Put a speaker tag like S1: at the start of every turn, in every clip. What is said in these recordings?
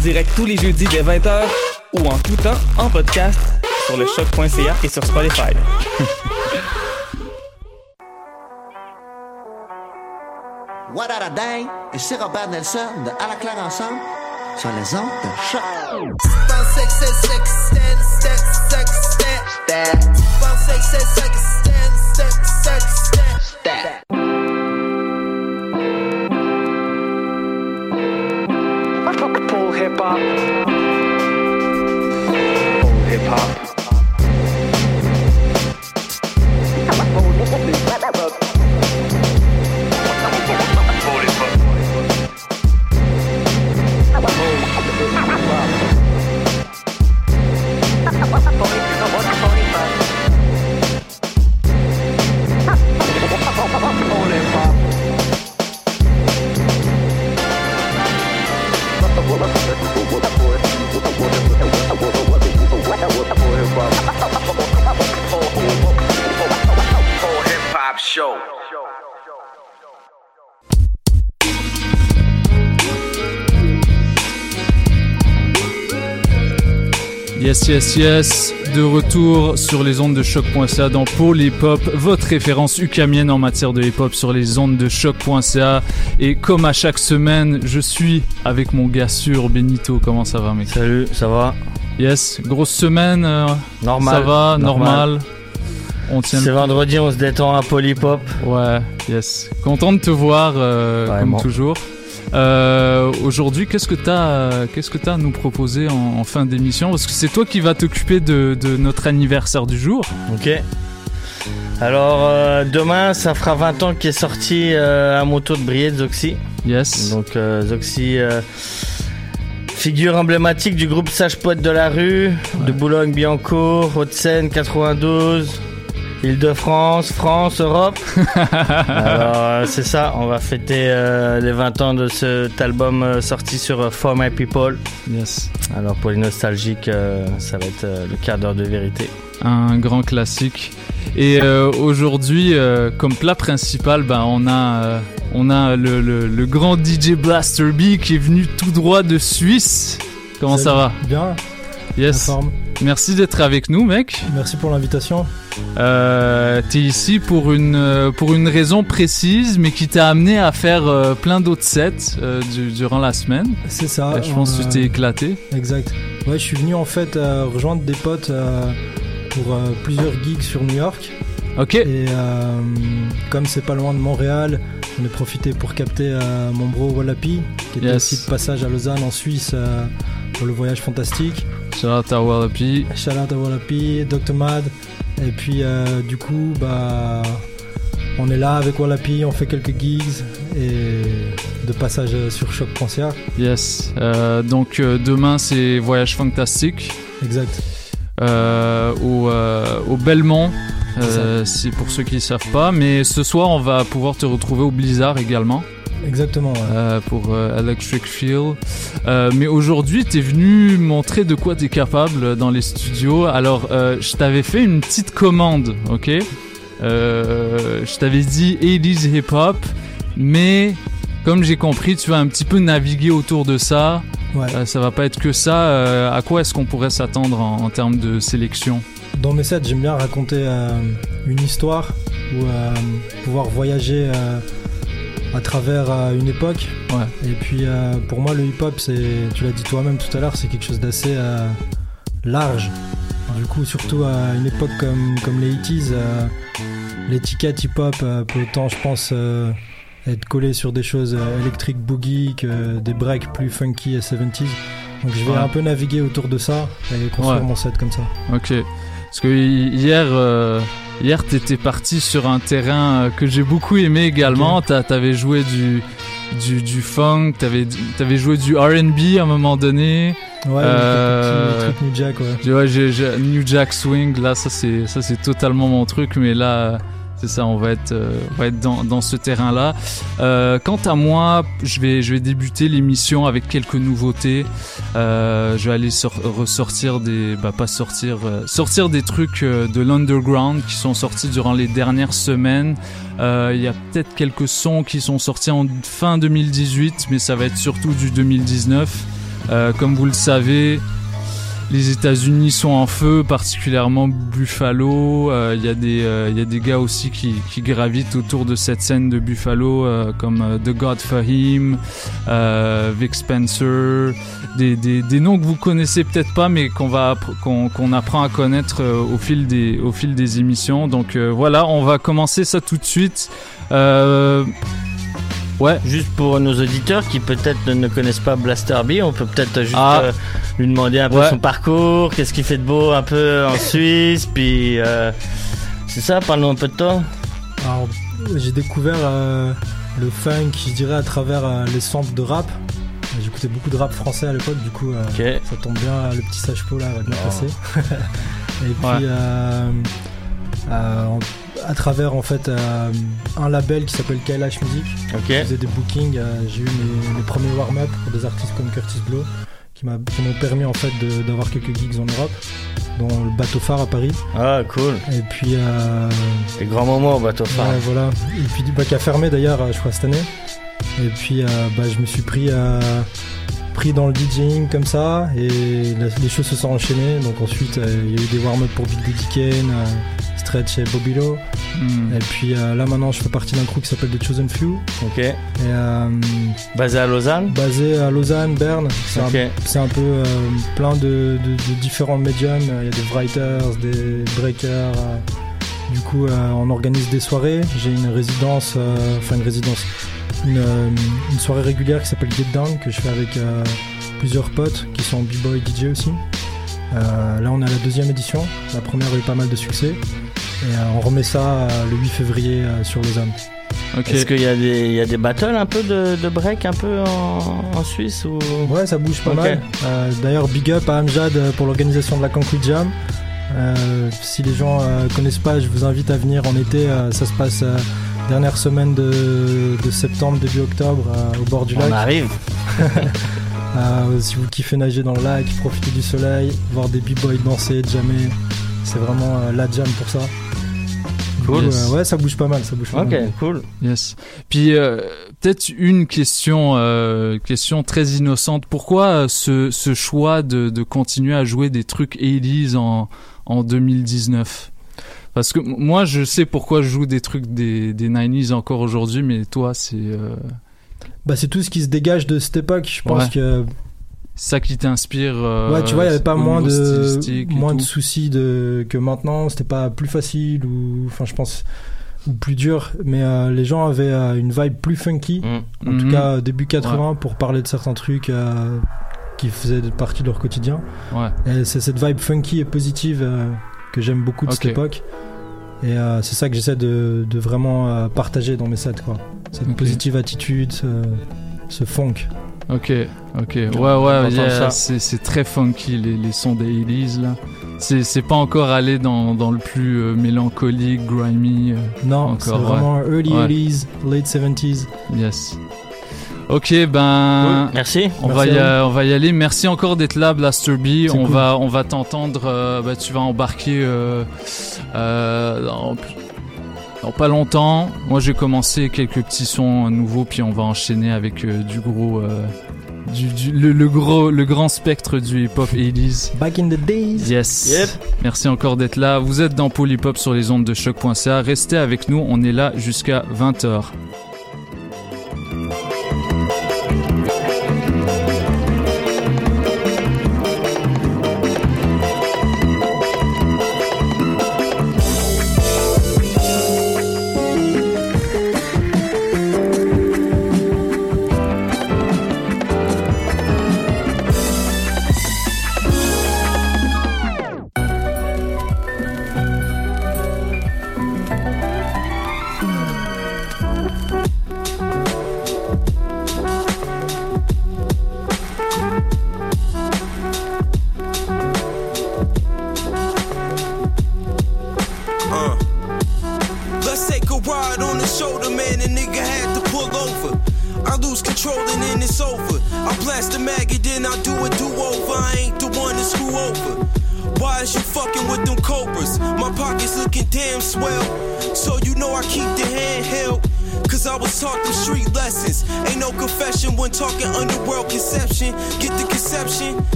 S1: Direct tous les jeudis dès 20h ou en tout temps en podcast sur le choc.ca et sur Spotify.
S2: What a day? Et c'est Robert Nelson de À la claire ensemble sur les ondes de choc.
S3: Hop. Full hip hop. Show.
S4: Yes, yes, yes. De retour sur les ondes de choc.ca dans Pôle Hip Hop, votre référence ukamienne en matière de hip hop sur les ondes de choc.ca. Et comme à chaque semaine, je suis avec mon gars sûr Benito. Comment ça va, mec?
S5: Salut, ça va?
S4: Yes, grosse semaine. euh,
S5: Normal.
S4: Ça va, normal. On tient.
S5: C'est vendredi, on se détend à Polypop.
S4: Ouais, yes. Content de te voir, euh, comme toujours. Euh, Aujourd'hui, qu'est-ce que t'as, euh, qu'est-ce que t'as à nous proposer en, en fin d'émission? Parce que c'est toi qui vas t'occuper de, de notre anniversaire du jour.
S5: Ok. Alors, euh, demain, ça fera 20 ans qu'est sorti un moto de Brié de Zoxy.
S4: Yes.
S5: Donc, Zoxy, figure emblématique du groupe Sage Poète de la rue, de Boulogne-Billancourt, Haute-Seine 92. Île-de-France, France, Europe. Alors euh, c'est ça, on va fêter euh, les 20 ans de cet album euh, sorti sur For My People.
S4: Yes.
S5: Alors pour les nostalgiques, euh, ça va être le quart d'heure de vérité.
S4: Un grand classique. Et aujourd'hui, comme plat principal, ben, on a, on a le, le- le grand DJ Blaster B qui est venu tout droit de Suisse. Comment ça va?
S6: Bien,
S4: Yes. Merci d'être avec nous, mec.
S6: Merci pour l'invitation.
S4: Euh, T'es ici pour une, euh, pour une raison précise, mais qui t'a amené à faire euh, plein d'autres sets euh, du- durant la semaine.
S6: C'est ça.
S4: Je pense que tu t'es éclaté.
S6: Exact. Ouais, je suis venu en fait rejoindre des potes pour plusieurs gigs sur New York.
S4: Ok.
S6: Et comme c'est pas loin de Montréal, j'en ai profité pour capter euh, mon bro Wallapi, qui était
S4: Yes.
S6: aussi de passage à Lausanne en Suisse euh, pour le voyage fantastique.
S4: Shout out à Wallaby.
S6: Shout out à Wallapi, Dr Mad. Et puis euh, du coup, bah, on est là avec Wallapi, on fait quelques gigs et de passage sur choc.ca.
S4: Yes. Euh, donc demain c'est voyage fantastique.
S6: Exact.
S4: au, au Belmont. Euh, c'est pour ceux qui ne savent pas. Mais ce soir, on va pouvoir te retrouver au Blizzard également.
S6: Exactement. ouais.
S4: euh, pour euh, Electric Feel. Euh, mais aujourd'hui, tu es venu montrer de quoi tu es capable dans les studios. Alors, je t'avais fait une petite commande, ok? Je t'avais dit 80s hip-hop, mais comme j'ai compris, tu vas un petit peu naviguer autour de ça.
S6: Ouais.
S4: Ça va pas être que ça. À quoi est-ce qu'on pourrait s'attendre en, en termes de sélection?
S6: Dans mes sets, j'aime bien raconter euh, une histoire ou euh, pouvoir voyager euh, à travers une époque.
S4: Ouais.
S6: Et puis pour moi, le hip-hop, c'est, tu l'as dit toi-même tout à l'heure, c'est quelque chose d'assez large. Du coup, surtout à une époque comme, comme les 80s, euh, l'étiquette hip-hop peut autant, je pense, être collée sur des choses électriques boogie que des breaks plus funky et 70s. Donc je vais
S4: Ouais.
S6: un peu naviguer autour de ça et construire
S4: Ouais.
S6: mon set comme ça.
S4: Ok. Parce que hi- hier, euh, hier, t'étais parti sur un terrain euh, que j'ai beaucoup aimé également. T'avais joué du, du, du funk, t'avais avais joué du R&B à un moment donné.
S6: Ouais,
S4: Euh,
S6: trucs New Jack, ouais.
S4: Ouais, New Jack Swing, là, ça c'est ça c'est totalement mon truc, mais là, c'est ça, on va être, euh, va être dans, dans ce terrain-là. Euh, quant à moi, je vais, je vais débuter l'émission avec quelques nouveautés. Euh, je vais aller sor- ressortir des, bah pas sortir, sortir des trucs de l'underground qui sont sortis durant les dernières semaines. Il y a peut-être quelques sons qui sont sortis en fin 2018, mais ça va être surtout du 2019. Euh, comme vous le savez, les États-Unis sont en feu, particulièrement Buffalo. Euh, Il y, a des, euh, il y a des gars aussi qui, gravitent autour de cette scène de Buffalo, euh, comme The God Fahim, euh, Vic Spencer, des, noms que vous connaissez peut-être pas, mais qu'on apprend à connaître au fil des au fil des émissions. Donc voilà, on va commencer ça tout de suite. Ouais.
S5: Juste pour nos auditeurs qui peut-être ne connaissent pas Blaster B, on peut peut-être juste
S4: Ah.
S5: euh, lui demander un peu
S4: Ouais.
S5: son parcours, qu'est-ce qu'il fait de beau un peu en Suisse, puis euh, c'est ça, parle-nous un peu de toi.
S6: Alors, j'ai découvert euh, le funk, je dirais, à travers euh, les centres de rap. J'écoutais beaucoup de rap français à l'époque, du coup, euh,
S5: Ok.
S6: ça tombe bien, le petit sage là va bien
S5: Oh.
S6: passer. Et puis,
S4: Ouais.
S6: euh, euh, à travers en fait euh, un label qui s'appelle Kailash Music,
S5: Ok.
S6: je faisais des bookings, euh, j'ai eu mes, mes premiers warm-up pour des artistes comme Curtis Blow, qui qui m'ont permis en fait d'avoir quelques gigs en Europe, dont le bateau phare à Paris.
S5: Ah, cool.
S6: Et puis, euh,
S5: Des grands moments au bateau phare.
S6: Ouais, voilà. Et puis bah, qui a fermé d'ailleurs, je crois, cette année. Et puis bah, je me suis pris, pris dans le DJing comme ça, et les choses se sont enchaînées. Donc ensuite, euh, il y a eu des warm-up pour Big Daddy Kane, euh, Et Bobilo.
S4: Hmm.
S6: Et puis euh, là maintenant, je fais partie d'un crew qui s'appelle The Chosen Few,
S5: Ok.
S6: et euh,
S5: Basé à Lausanne.
S6: basé à Lausanne, Berne. C'est un, peu euh, plein de, de- de différents médiums. Il y a des writers, des breakers. du coup, on organise des soirées. J'ai une résidence, enfin une résidence, une, une soirée régulière qui s'appelle Get Down que je fais avec plusieurs potes qui sont b-boy DJ aussi. Euh, là, on est à la deuxième édition. La première a eu pas mal de succès. Et euh, on remet ça euh, le 8 février euh, sur Lausanne.
S4: Ok.
S5: Est-ce qu'il y, a des- il y a des battles un peu de, de break un peu en, en Suisse ou...
S6: Ouais, ça bouge pas mal. Euh, D'ailleurs, big up à Amjad pour l'organisation de la Concrete Jam. Euh, si les gens euh, connaissent pas, je vous invite à venir en été. euh, ça se passe euh, dernière semaine de, de septembre, début octobre, euh, au bord du
S5: On
S6: lac.
S5: arrive.
S6: Euh, si vous kiffez nager dans le lac, profiter du soleil, voir des b-boys danser, jammer, c'est vraiment euh, la jam pour ça.
S5: Cool.
S6: euh, ouais, ça bouge pas mal, ça bouge pas
S5: Ok,
S6: mal.
S5: cool.
S4: Yes. Puis euh, peut-être une question, euh, question très innocente. Pourquoi ce, ce choix de, de continuer à jouer des trucs 80s en, en 2019 Parce que moi, je sais pourquoi je joue des trucs des, des 90s encore aujourd'hui, mais toi, c'est euh,
S6: Bah, c'est tout ce qui se dégage de cette époque. Je pense
S4: Ouais.
S6: que
S4: ça qui t'inspire. euh,
S6: Ouais, tu vois, il n'y avait pas moins de, moins de soucis de, que maintenant. C'était pas plus facile ou, enfin, je pense, ou plus dur. Mais euh, les gens avaient euh, une vibe plus funky.
S5: Mm.
S6: En tout
S4: Mhm.
S6: cas, début 80, pour parler de certains trucs qui faisaient partie de leur quotidien.
S4: Ouais.
S6: Et c'est cette vibe funky et positive que j'aime beaucoup de cette époque. Et euh, c'est ça que j'essaie de, de vraiment euh, partager dans mes sets, quoi. Cette positive attitude, ce, ce funk.
S4: Ok, ok. Ouais, ouais, c'est très funky les, les sons des 80s là.
S7: C'est pas encore allé dans, dans le plus euh, mélancolique, grimy. euh,
S6: Non, c'est
S7: ouais.
S6: vraiment early
S7: Ouais.
S6: 80s, late 70s.
S7: yes. Ok, ben.
S5: Merci.
S7: On
S6: Merci
S7: va, y, a- on va y aller. Merci encore d'être là, Blaster B. On
S6: cool.
S7: va, on va t'entendre. euh, bah, tu vas embarquer euh, euh, dans, dans pas longtemps. Moi, j'ai commencé quelques petits sons nouveaux, puis on va enchaîner avec euh, du gros, euh, du, du- le, le gros, le grand spectre du hip-hop 80s.
S6: Back in the days.
S7: Yes.
S5: Yep.
S7: Merci encore d'être là. Vous êtes dans Polypop sur les ondes de choc.ca. Restez avec nous. On est là jusqu'à 20h.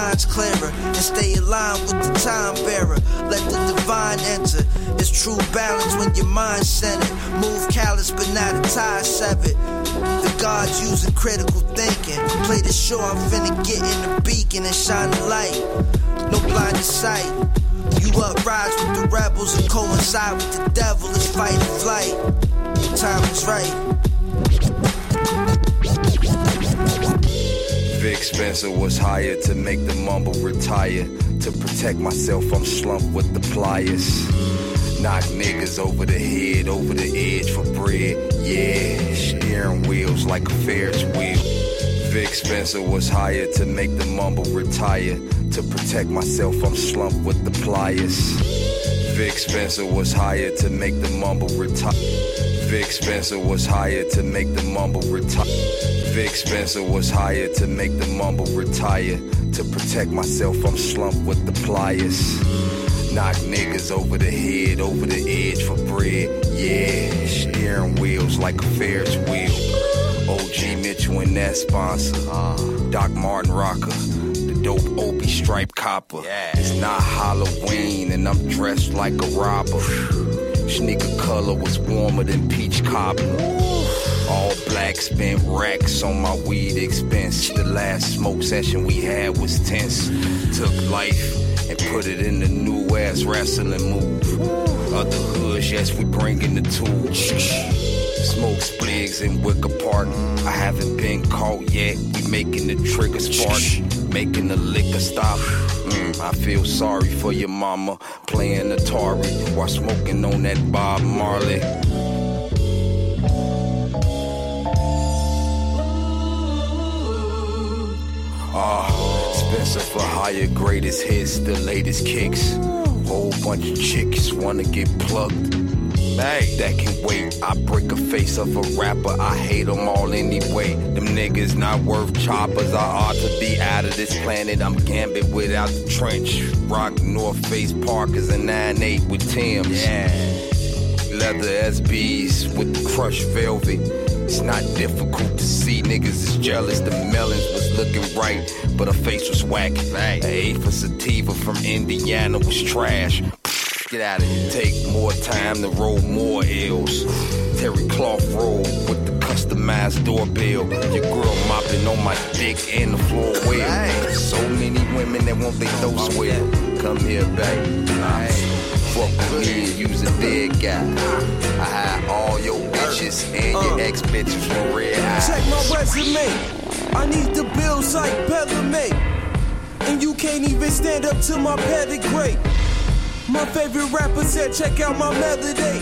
S8: Signs clearer and stay aligned with the time bearer. Let the divine enter. It's true balance when your mind's centered. Move callous but not a tie severed. The gods using critical thinking. Play the show, I'm finna get in the beacon and shine the light. No blind sight. You uprise with the rebels and coincide with the devil. It's fight or flight. Time is right.
S3: Spencer was hired to make the mumble retire. To protect myself, I'm slumped with the pliers. Knock niggas over the head, over the edge for bread. Yeah, steering wheels like a Ferris wheel. Vic Spencer was hired to make the mumble retire. To protect myself, I'm slumped with the pliers. Vic Spencer was hired to make the mumble retire. Vic Spencer was hired to make the mumble retire. Vic Spencer was hired to make the mumble retire. To protect myself, I'm slumped with the pliers. Knock niggas over the head, over the edge for bread. Yeah, steering wheels like a Ferris wheel. OG Mitchell and that sponsor. Doc Martin Rocker. The dope Opie stripe copper. Yeah. It's not Halloween and I'm dressed like a robber. Sneaker color was warmer than peach cobbler. All black spent racks on my weed expense. The last smoke session we had was tense. Took life and put it in the new ass wrestling move. Other hoods, yes, we bringing the tools. Smoke spligs in Wicker Park. I haven't been caught yet. We making the trigger spark, making the liquor stop. Mm, I feel sorry for your mama playing Atari while smoking on that Bob Marley. Ah, for higher, greatest hits, the latest kicks. Whole bunch of chicks wanna get plucked. Hey, that can wait. I break a face of a rapper. I hate them all anyway. Them niggas not worth choppers. I ought to be out of this planet. I'm gambit without the trench. Rock North Face Parkers and 9-8 with Tim's. Yeah. Leather SBs with the crushed velvet. It's not difficult to see niggas is jealous. The melons was looking right, but her face was whack. Hey. A for sativa from Indiana was trash. Get out of here. Take more time to roll more ills. Terry cloth roll with the customized doorbell. Your girl mopping on my dick and the floor well. So many women that want they throat swell. Come here, baby. Fuck with me use a dead guy. I hide all your bitches and your uh. ex bitches red eyes.
S7: Check my resume. I need the bills like Bellamy. And you can't even stand up to my pedigree. My favorite rapper said, check out my melody.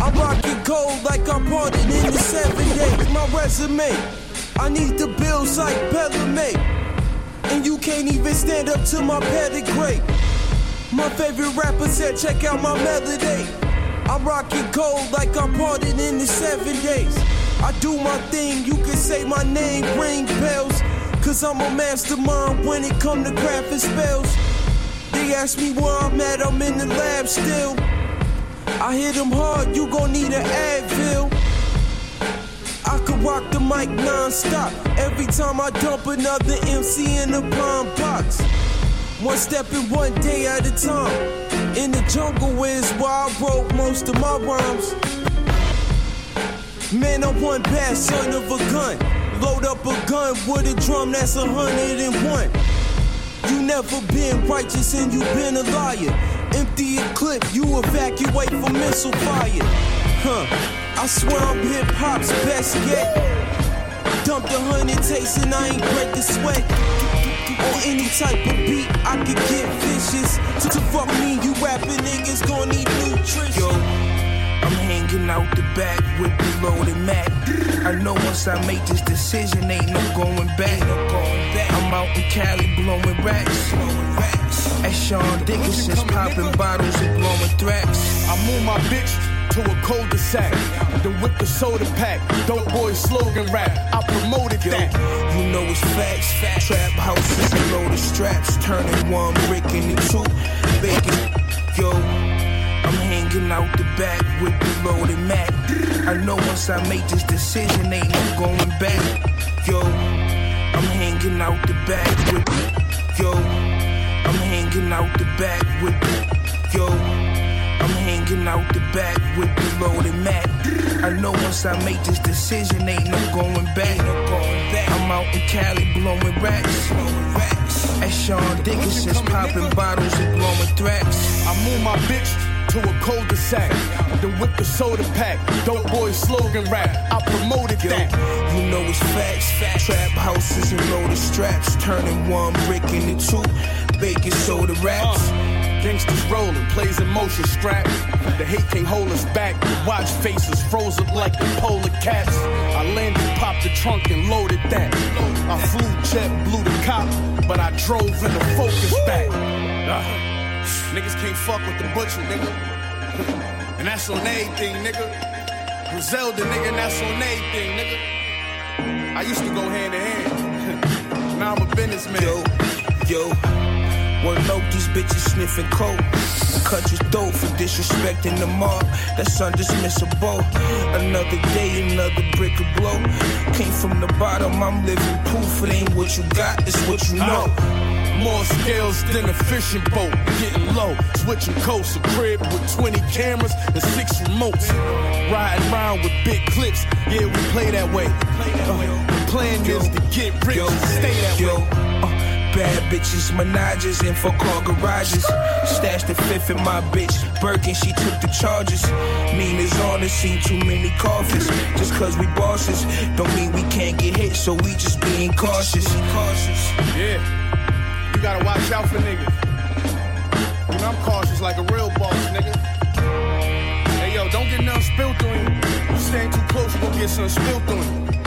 S7: I rock it gold like I'm parted in the seven days. My resume. I need the bills like Bellamy. And you can't even stand up to my pedigree. My favorite rapper said, check out my melody. I'm rocking gold like I'm parted in the seven days. I do my thing, you can say my name, ring bells. Cause I'm a mastermind when it come to crafting spells. They ask me where I'm at, I'm in the lab still. I hit them hard, you gon' need an Advil. I could rock the mic non-stop. Every time I dump another MC in the bomb box. One step and one day at a time. In the jungle is where I wrote most of my rhymes. Man, I'm one bad son of a gun. Load up a gun with a drum that's a hundred and one. You never been righteous and you been a liar. Empty a clip, you evacuate from missile fire. Huh, I swear I'm hip hop's best yet. Dumped a hundred takes and I ain't break the sweat. On any type of beat, I could get vicious. To, to fuck me, you rapping niggas gon' need nutrition.
S9: Yo, I'm hanging out the back with the loaded Mac. I know once I make this decision, ain't no going back. I'm out in Cali blowing racks. As Sean Dickinson's popping bottles and blowing threats.
S10: I move my bitch to a cul-de-sac. Then whip the soda pack. Dope boy slogan rap. I promoted that.
S9: You know it's facts. Trap houses and loaded straps. Turning one brick into two. Bacon. Yo, I'm hanging out the back with the loaded Mac. I know once I make this decision, ain't no going back. Yo, I'm hanging out the back with Yo, I'm hanging out the back with Yo, Out the back with the loaded Mac. I know once I make this decision, ain't no going back. I'm out in Cali blowing racks. As Sean Dickinson's popping bottles and blowing threats.
S10: I move my bitch to a cul-de-sac. Then whip the soda pack. Dope boy slogan rap. I promoted that.
S9: You know it's facts. Trap houses and loaded straps. Turning one brick into two. Baking soda raps. Uh.
S10: Gangsters rolling, plays in motion strap. The hate can't hold us back. Watch faces froze up like the polar cats. I landed, popped the trunk and loaded that. I flew jet, blew the cop, but I drove in the focus back. Uh, niggas can't fuck with the butcher, nigga. And that's on everything, nigga. Griselda, nigga, and that's on everything, nigga. I used to go hand in hand. now I'm a businessman.
S9: Yo, yo. One low, these bitches sniffing coke. Cut your throat for disrespecting the mob. That's undismissible. Another day, another brick of blow. Came from the bottom, I'm living proof. It ain't what you got, it's what you know.
S10: More scales than a fishing boat. Getting low, switching coasts. A crib with 20 cameras and six remotes. Riding around with big clips. Yeah, we play that way. Uh, the plan is to get rich and stay that way.
S9: uh, Bad bitches, menages, and for car garages. Stashed the fifth in my bitch. Birkin, she took the charges. Nina's on the scene, too many coffins. Just cause we bosses, don't mean we can't get hit, so we just being cautious. Cautious.
S10: Yeah, you gotta watch out for niggas. You know, I'm cautious like a real boss, nigga. Hey, yo, don't get nothing spilled on you. You stand too close, you gonna get something spilled on you.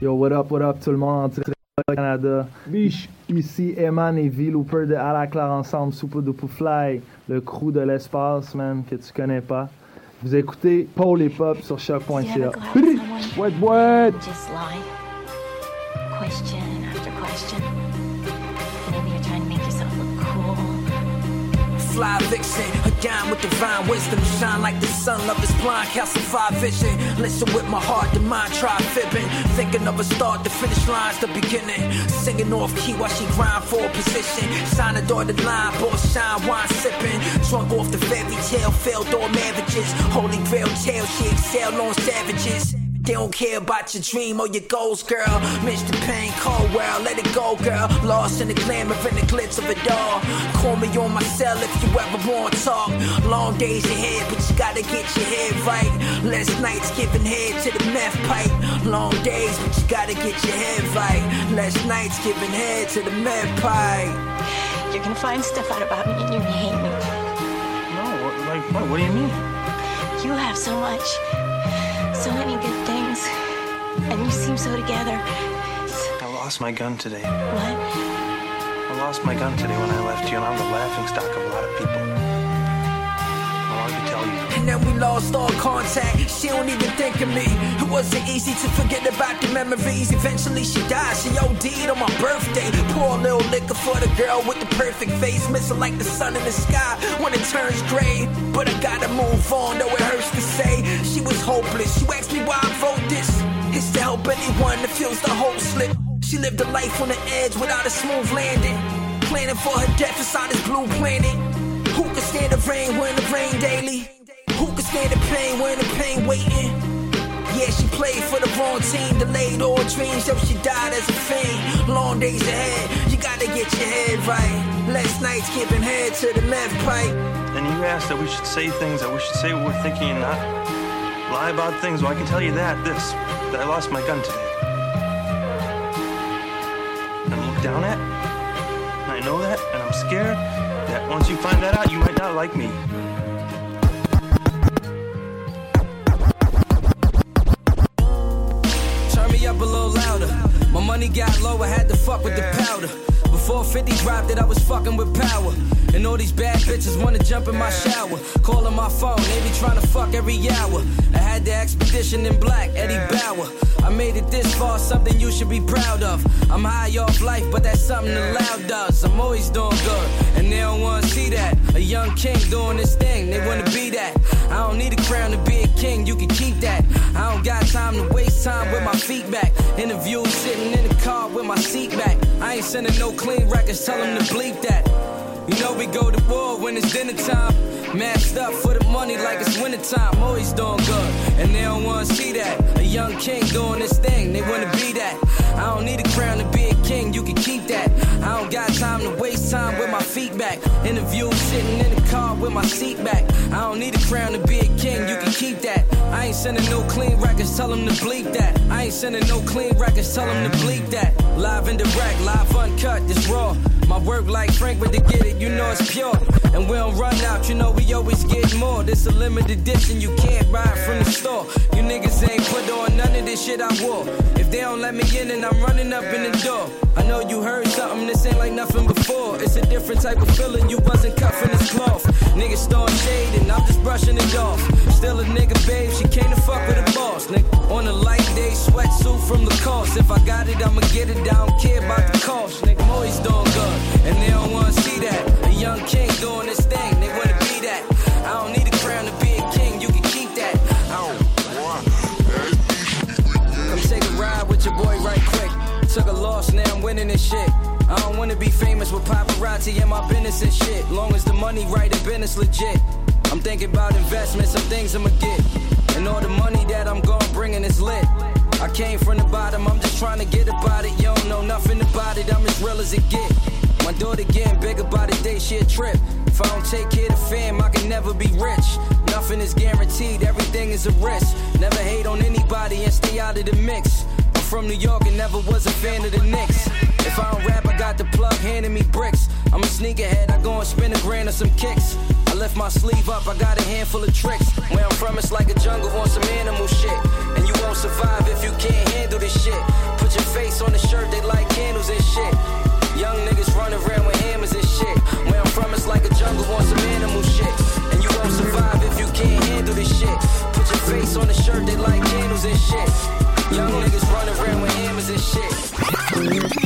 S11: Yo, what up, what up, tout le monde? Canada. Biche. Ici Eman et V Looper de À la Claire Ensemble, Super Duper Fly, le crew de l'espace, man, que tu connais pas. Vous écoutez Paul et Pop sur choc.ca. What, what?
S12: Just lie. Question after question.
S13: Fly vixen, again with divine wisdom. Shine like the sun, love is blind, calcify vision. Listen with my heart, the mind try fibbing. Thinking of a start, the finish line's the beginning. Singing off key while she grind for a position. Sign a dotted line, boss shine, wine sipping. Drunk off the fairy tale, failed all marriages. Holy grail tale, she excel on savages. They don't care about your dream or your goals, girl. Miss the pain, cold world, let it go, girl. Lost in the glamour and the glitz of it all. Call me on my cell if you ever want to talk. Long days ahead, but you gotta get your head right. Less nights giving head to the meth pipe. Long days, but you gotta get your head right. Less nights giving head to the meth pipe.
S12: You're gonna find stuff out about me and you're gonna hate me.
S13: No, like what? What do you mean?
S12: You have so much, so many good things, and you seem so together.
S14: I lost my gun today.
S12: What?
S14: I lost my gun today when I left you, and I'm the laughing stock of a lot of people.
S13: And then we lost all contact. She don't even think of me. It wasn't easy to forget about the memories. Eventually she died. She OD'd on my birthday. Pour a little liquor for the girl with the perfect face. Missing like the sun in the sky when it turns gray. But I gotta move on, though it hurts to say. She was hopeless. You asked me why I wrote this. It's to help anyone that feels the hope slip. She lived a life on the edge without a smooth landing. Planning for her death inside this blue planet. Who can stand the rain when the rain daily? Who can stand the pain when the pain waiting? Yeah, she played for the wrong team, delayed all dreams, so she died as a fiend. Long days ahead, you gotta get your head right. Last night's giving head to the meth pipe.
S14: And you asked that we should say things, that we should say what we're thinking and not lie about things. Well, I can tell you that, this, that I lost my gun today. And I look down at, and I know that, and I'm scared that once you find that out, you might not like me.
S15: Turn me up a little louder. My money got low, I had to fuck with the powder. Before 50 dropped it, I was fucking with power. And all these bad bitches wanna jump in my shower. Calling my phone, they be trying to fuck every hour. I had the expedition in black, Eddie Bauer. I made it this far, something you should be proud of. I'm high off life, but that's something the loud does. I'm always doing good, and they don't wanna see that. A young king doing this thing, they wanna be that. I don't need a crown to be a king, you can keep that. I don't got time to waste time with my feet back. Interviews sitting in the car with my seat back. I ain't sending no clean records, tell them to bleep that. You know we go to war when it's dinner time. Masked up for the money like it's wintertime. Always doing good, and they don't wanna see that. A young king doing this thing, they wanna be that. I don't need a crown to be a king, you can keep that. I don't got time to waste time with my feet back. Interview sitting in the car with my seat back. I don't need a crown to be a king, you can keep that. I ain't sending no clean records, tell them to bleep that. I ain't sending no clean records, tell them to bleep that. Live and direct, live uncut, this raw. My work like Frank, but to get it, you know it's pure. And we don't run out, you know we always get more. This a limited edition, you can't buy it from the store. You niggas ain't put on none of this shit I wore. If they don't let me in, then I'm running up in the door. I know you heard something, this ain't like nothing before. It's a different type of feeling, you wasn't cut from this cloth. Niggas shade and I'm just brushing it off. Still a nigga, babe, she came to fuck with a boss. Nigga, on a light day, sweatsuit from the cost. If I got it, I'ma get it, I don't care about the cost. Nigga, I'm always doing good, and they don't wanna see that. A young king doing this Took a loss, now I'm winning this shit. I don't wanna be famous with paparazzi and my business and shit. Long as the money right and business legit. I'm thinking about investments, some things I'ma get. And all the money that I'm gonna bring in is lit. I came from the bottom, I'm just trying to get about it. You don't know nothing about it, I'm as real as it get. My daughter getting bigger by the day, she a trip. If I don't take care of fam, I can never be rich. Nothing is guaranteed, everything is a risk. Never hate on anybody and stay out of the mix. From New York and never was a fan of the Knicks. If I don't rap, I got the plug handing me bricks. I'm a sneakerhead, I go and spend a grand of some kicks. I lift my sleeve up, I got a handful of tricks. Where I'm from, it's like a jungle on some animal shit. And you won't survive if you can't handle this shit. Put your face on the shirt, they like candles and shit. Young niggas running around with hammers and shit. Where I'm from, it's like a jungle on some animal shit. And you won't survive if you can't handle this shit. Put your face on the shirt, they like candles and shit. Young niggas running around with hammers and shit.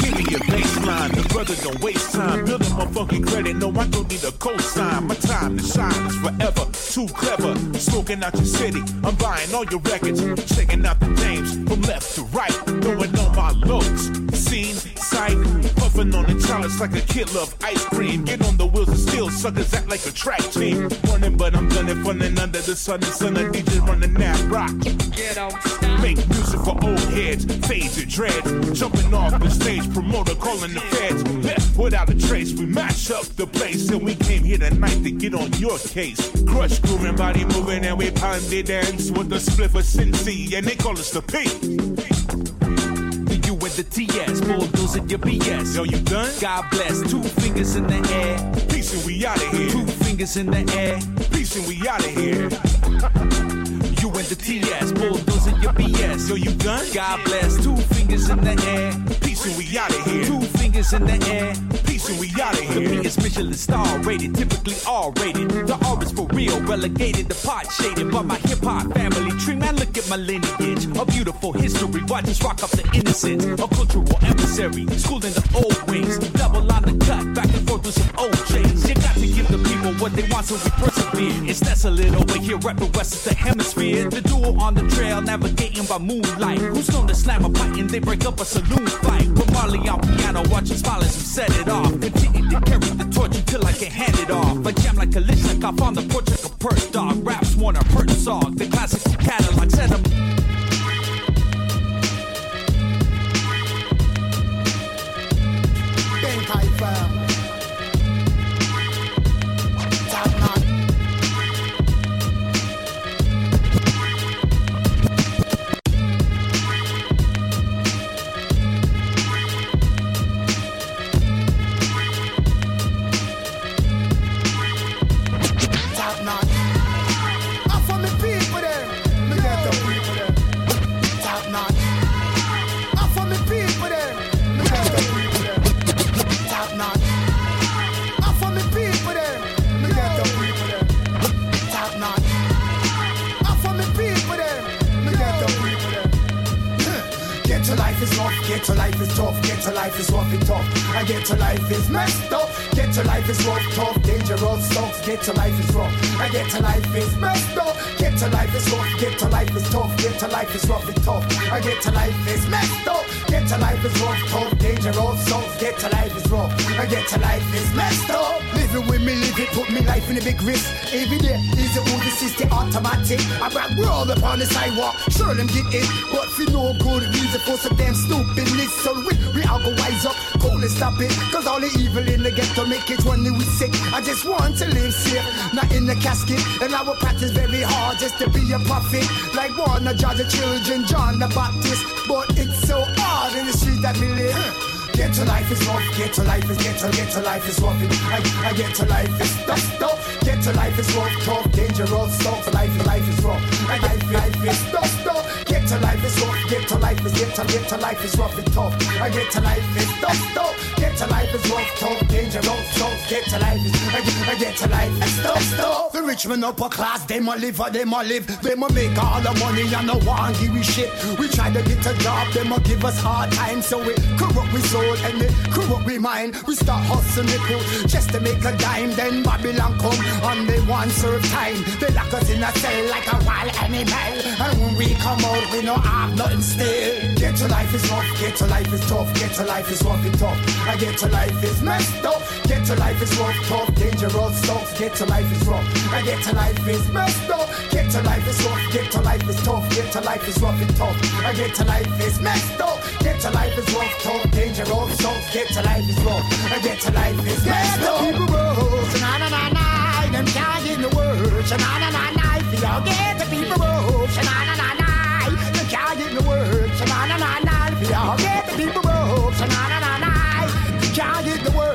S16: Give me your baseline, the brothers don't waste time. Building my funky credit, no, I don't need a cosign. My time to shine is forever, too clever. Smoking out your city, I'm buying all your records. Checking out the names from left to right. Throwing on my looks, scene, sight. Puffing on the chalice like a kid love ice cream. Get on the wheels of steel, suckers act like a track team. Running, but I'm done it, running under the sun. The sun, a DJ running that rock. Make music for old heads, fades and dreads. Jumping off the stage, promoter calling the feds. Left without a trace, we mash up the place. And we came here tonight to get on your case. Crush, grooving, body moving, and we pound dance with the split of Cincy, and they call us the P.
S17: The U and the TS, bulldozing your BS.
S16: Yo, you done?
S17: God bless, two fingers in the air.
S16: Peace and we out of here.
S17: Two fingers in the air.
S16: Peace and we out of here.
S17: You and the TS, bulldozing your BS.
S16: Yo, you done?
S17: God bless, two fingers in the air.
S16: And we out of here.
S17: Two fingers in the air.
S16: Peace and we out of
S17: The
S16: here.
S17: beat is Michelin star rated, typically R rated. The R is for real, relegated, the pot shaded. But my hip hop family tree, man, look at my lineage. A beautiful history, watch us rock up the innocence. A cultural emissary, schooled in the old ways. Double on the cut, back and forth with some old J's. You got to give the what they want, so we persevere. It's that's a little way here, right the west of the hemisphere. The duo on the trail, navigating by moonlight. Who's to slam a pipe and they break up a saloon fight? Put Marley on piano, watch us smile as we set it off. Continue to carry the torch until I can hand it off. I jam like a Kalashnikov on the porch like a perch dog. Raps hurt song, the classics catalog set 'em
S18: Bank high fire. Is rough, get to life is tough, get to life is rough and tough. I get to life is messed up, get to life is rough, tough, dangerous, sucks, get to life is rough. I get to life is messed up, get to life is rough, get to life is tough, get to life is rough and tough. I get to life is messed up, get to life is rough, tough, dangerous, sucks, get to life is rough. I get to life is messed up. Living with me, live it, put me life in a big risk. Every day is the old system automatic. I rock roll upon the sidewalk, sure them get it, but for no good reason for some damn So we, we all go wise up, cool and stop it. Cause all the evil in the ghetto make it when we sick. I just want to live safe, not in the casket. And I will practice very hard just to be a prophet. Like one of Georgia children, John the Baptist. But it's so hard in the street that we live. Get to life is rough, get to life is get to get to life is rough. I, I get to life is tough, tough. Get to life is rough, tough, dangerous, tough. Life life is rough. I life, life is tough, tough. Get to life is rough, get to life is get to get to life is rough and tough. I get to life is tough, tough. Get to life is rough, tough, dangerous, tough. Get to life is I get, I get to life is tough, tough. The rich man upper class, them a live, them a live. Them a make all the money and no one give we shit. We try to get a job, them a give us hard time, so we corrupt we and we corrupt we mind. We start hustling nickel just to make a dime. Then Babylon come and they want serve time. They lock us in a cell like a wild animal. And when we come out, we no have nothing still. Get to life is rough, get to life is tough, get to life is rough and tough. I get to life is messed up. Get to life is rough, tough, dangerous, sucks. Get to life is rough. I get to life is messed up. Get to life is rough, get to life is tough, get to life is rough and tough. I get to life is messed up. Get to life is rough, tough, dangerous, sucks. Get to life is. I get to life is messed up. People roll, na na na na, them can't get the words, na na na na. If y'all get the people roll, na na na na, them can't get the words, na na na na. If y'all get the people roll, na na na na, you can't get the words,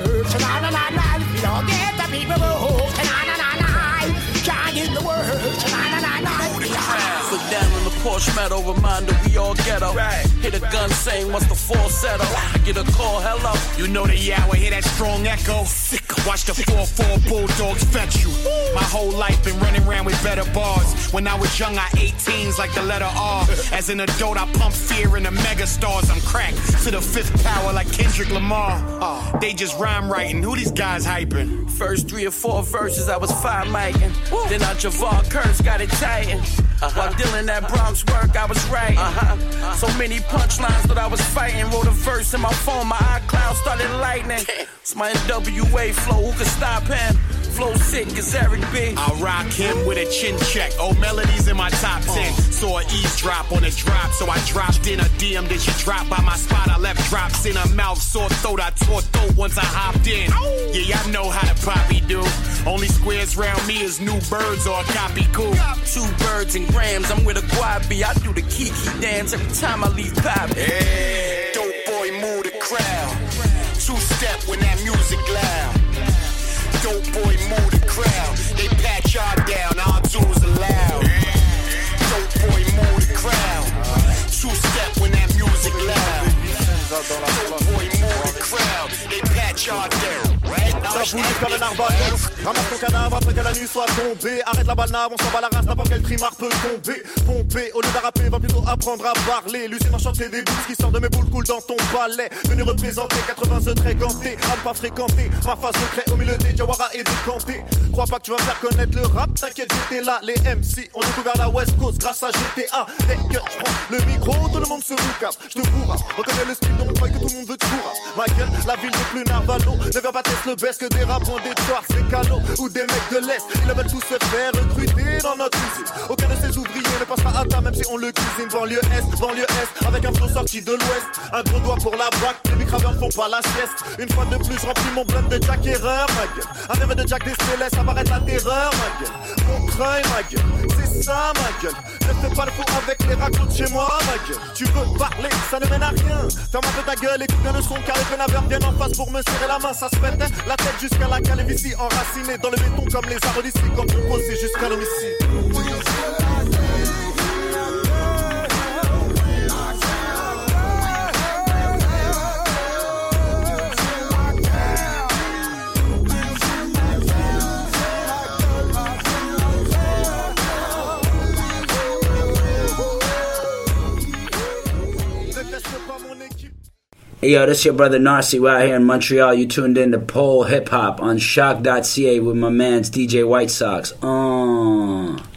S9: marshmallow reminder we all ghetto. Right. Hit a gun saying what's the fall settle. I get a call, hello.
S19: You know the yawa, hear that strong echo. Sick. Watch the 4-4 bulldogs fetch you. My whole life been running around with better bars. When I was young, I ate teens like the letter R. As an adult, I pump fear in the mega stars. I'm cracked to the fifth power like Kendrick Lamar. Uh. They just rhyme writing. Who these guys hyping?
S9: First three or four verses I was fine making. Then I Javar Kurtz got it tighten. Uh-huh. While dealing that Bronx work, I was writing. Uh-huh. So many punchlines that I was fighting. Wrote a verse in my phone, my iCloud started lightning. It's my NWA flow, who can stop him? Flow sick as Eric B.
S19: I rock him with a chin check. Oh, melodies in my top uh. 10. Saw an eavesdrop on a drop, so I dropped in a DM. Then she dropped by my spot. I left drops in her mouth, sore throat. I tore throat once I hopped in. Yeah, y'all know how the poppy do. Only squares round me is new birds or a copy cool.
S9: Two birds and grams, I'm with a guabi. I do the kiki dance every time I leave pop.
S19: Hey, dope boy, move the crowd. Two step when that music loud. Dope boy, move the crowd. They pat y'all down, all dudes allowed. Dope boy, move the crowd. Two step when that music loud. Dope boy, move the crowd. They pat y'all down.
S20: Ça bouge comme un arbalète Ramasse ton cadavre après que la nuit soit tombée. Arrête la banane, on s'en bat la race N'importe quel trimar peut tomber. Pomper, au lieu d'arraper, va plutôt apprendre à parler. Lucien m'a chanté des boules qui sortent de mes boules coulent dans ton palais. Venu représenter 80 se très ganté À pas fréquenter, ma face secret au milieu des Jawara et des Kanté. Crois pas que tu vas faire connaître le rap T'inquiète j'étais là, les MC ont découvert la West Coast grâce à GTA Dès que je prends le micro, tout le monde se boucasse Je te bourrasse, reconnais le style de mon que tout le monde veut te bourrasse Ma la ville n'est plus Narvalo Ne viens pas tester le best que des rap des soirs, c'est canaux ou des mecs de l'Est. Ils veulent tous se faire recruter dans notre usine. Aucun de ces ouvriers ne passera à table, même si on le cuisine. Banlieue Est, banlieue Est, avec un flow sorti de l'Ouest. Un gros doigt pour la braque, les micraveurs font pas la sieste. Une fois de plus, je remplis mon blunt de Jack Erreur, ma. Un rêve de Jack Destélé, ça paraît la terreur, ma gueule. Mon creuil, ma gueule, c'est ça, ma gueule. Ne fais pas le fou avec les de chez moi, ma. Tu veux parler, ça ne mène à rien. Ferme un peu ta gueule, écoute bien le son, car les pénaveurs viennent en face pour me serrer la main. Ça se pète, hein. la jusqu'à la calvitie enracinée dans le béton comme les d'ici, comme proposé jusqu'à l'homicide.
S12: Yo, this your brother Narcy. We're out here in Montreal. You tuned in to Pole Hip Hop on choq.ca with my man's DJ White Sox. Uh.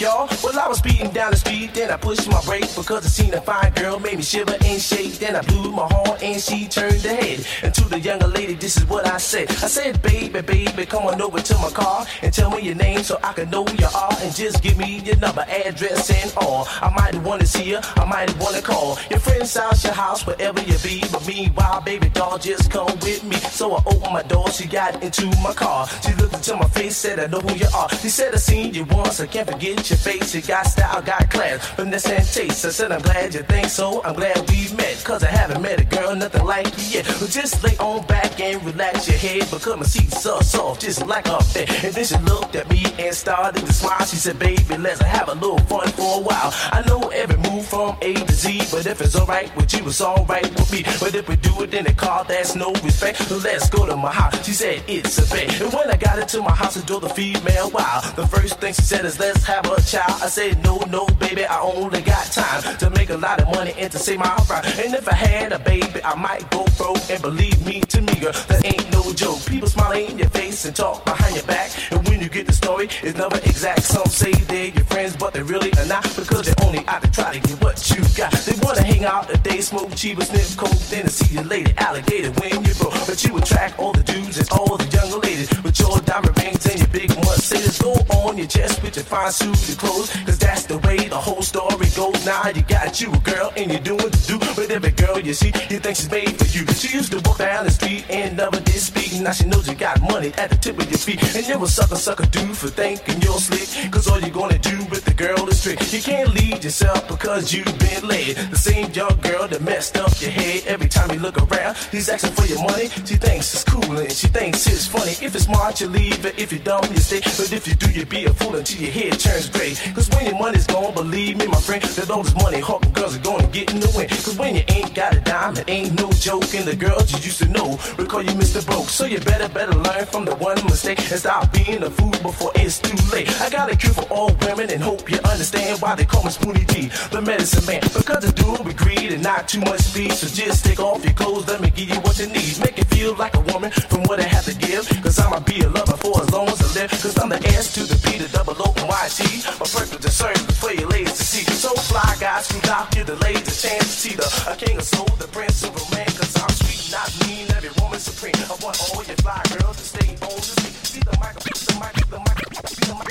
S21: Y'all. Well, I was speeding down the street, then I pushed my brake because I seen a fine girl, made me shiver and shake. Then I blew my horn and she turned her head. And to the younger lady, this is what I said. I said, baby, baby, come on over to my car and tell me your name so I can know who you are. And just give me your number, address, and all. I might want to see you, I might want to call. Your friend's house, your house, wherever you be. But meanwhile, baby doll, just come with me. So I opened my door, she got into my car. She looked into my face, said, I know who you are. She said, I seen you once, I can't forget your face. You got style, got class, and taste. I said, I'm glad you think so. I'm glad we met, cause I haven't met a girl, nothing like you yet. But just lay on back and relax your head, because my seat's so soft, just like up there. And then she looked at me and started to smile. She said, baby, let's have a little fun for a while. I know every move from A to Z, but if it's alright with you, it's alright with me. But if we do it in the car, that's no respect. So let's go to my house. She said, it's a bet. And when I got into my house, I drove the female wild. The first thing she said is, let's have a child. I said, no, no, baby, I only got time to make a lot of money and to save my pride. And if I had a baby, I might go broke. And believe me, to me, girl, that ain't no joke. People smile in your face and talk behind your back. And when you get the story, it's never exact. Some say they're your friends, but they really are not because they're only out to try to get what you got. They wanna hang out a day, smoke cheap, sniff coke, then to see your lady alligator when you broke. But you attract all the dudes and all the younger ladies with your diamond rings and your big Mercedes. Go on your chest with your fine suited clothes, cause that's the way the whole story goes. Now you got you a girl and you're doing the do. But every girl you see, you think she's made for you. She used to walk down the street and never did speak. Now she knows you got money at the tip of your feet. And you're a sucker, sucker dude for thinking you're slick. Cause all you're gonna do with the girl is trick. You can't lead yourself because you've been led. The same young girl that messed up your head. Every time you look around, he's asking for your money. She thinks it's cool and she thinks it's funny. If it's smart, you leave it. If you're dumb, you stay. But if you do, you be a fool until your head turns gray. Cause when your money's gone, believe me, my friend, that all this money hawking girls are gonna get in the way. Cause when you ain't got a dime, it ain't no joke. And the girls you used to know recall you Mr. Broke. So you better, better learn from the one mistake and stop being a fool before it's too late. I got a cure for all women and hope you understand why they call me Spoonie Gee, the medicine man. Because do it with greed and not too much speed. So just take off your clothes, let me give you what you need. Make it feel like a woman from what I have to give. Cause I'ma be a lover for as long as I live. Cause I'm the S to the B, the double O and. Purpose to serve for your ladies to see. So fly guys from out give the ladies a chance to see the a king of soul, the prince of romance. Cause I'm sweet, not mean, every woman supreme. I want all your fly girls to stay on the scene. See the mic, the mic, the mic, the mic.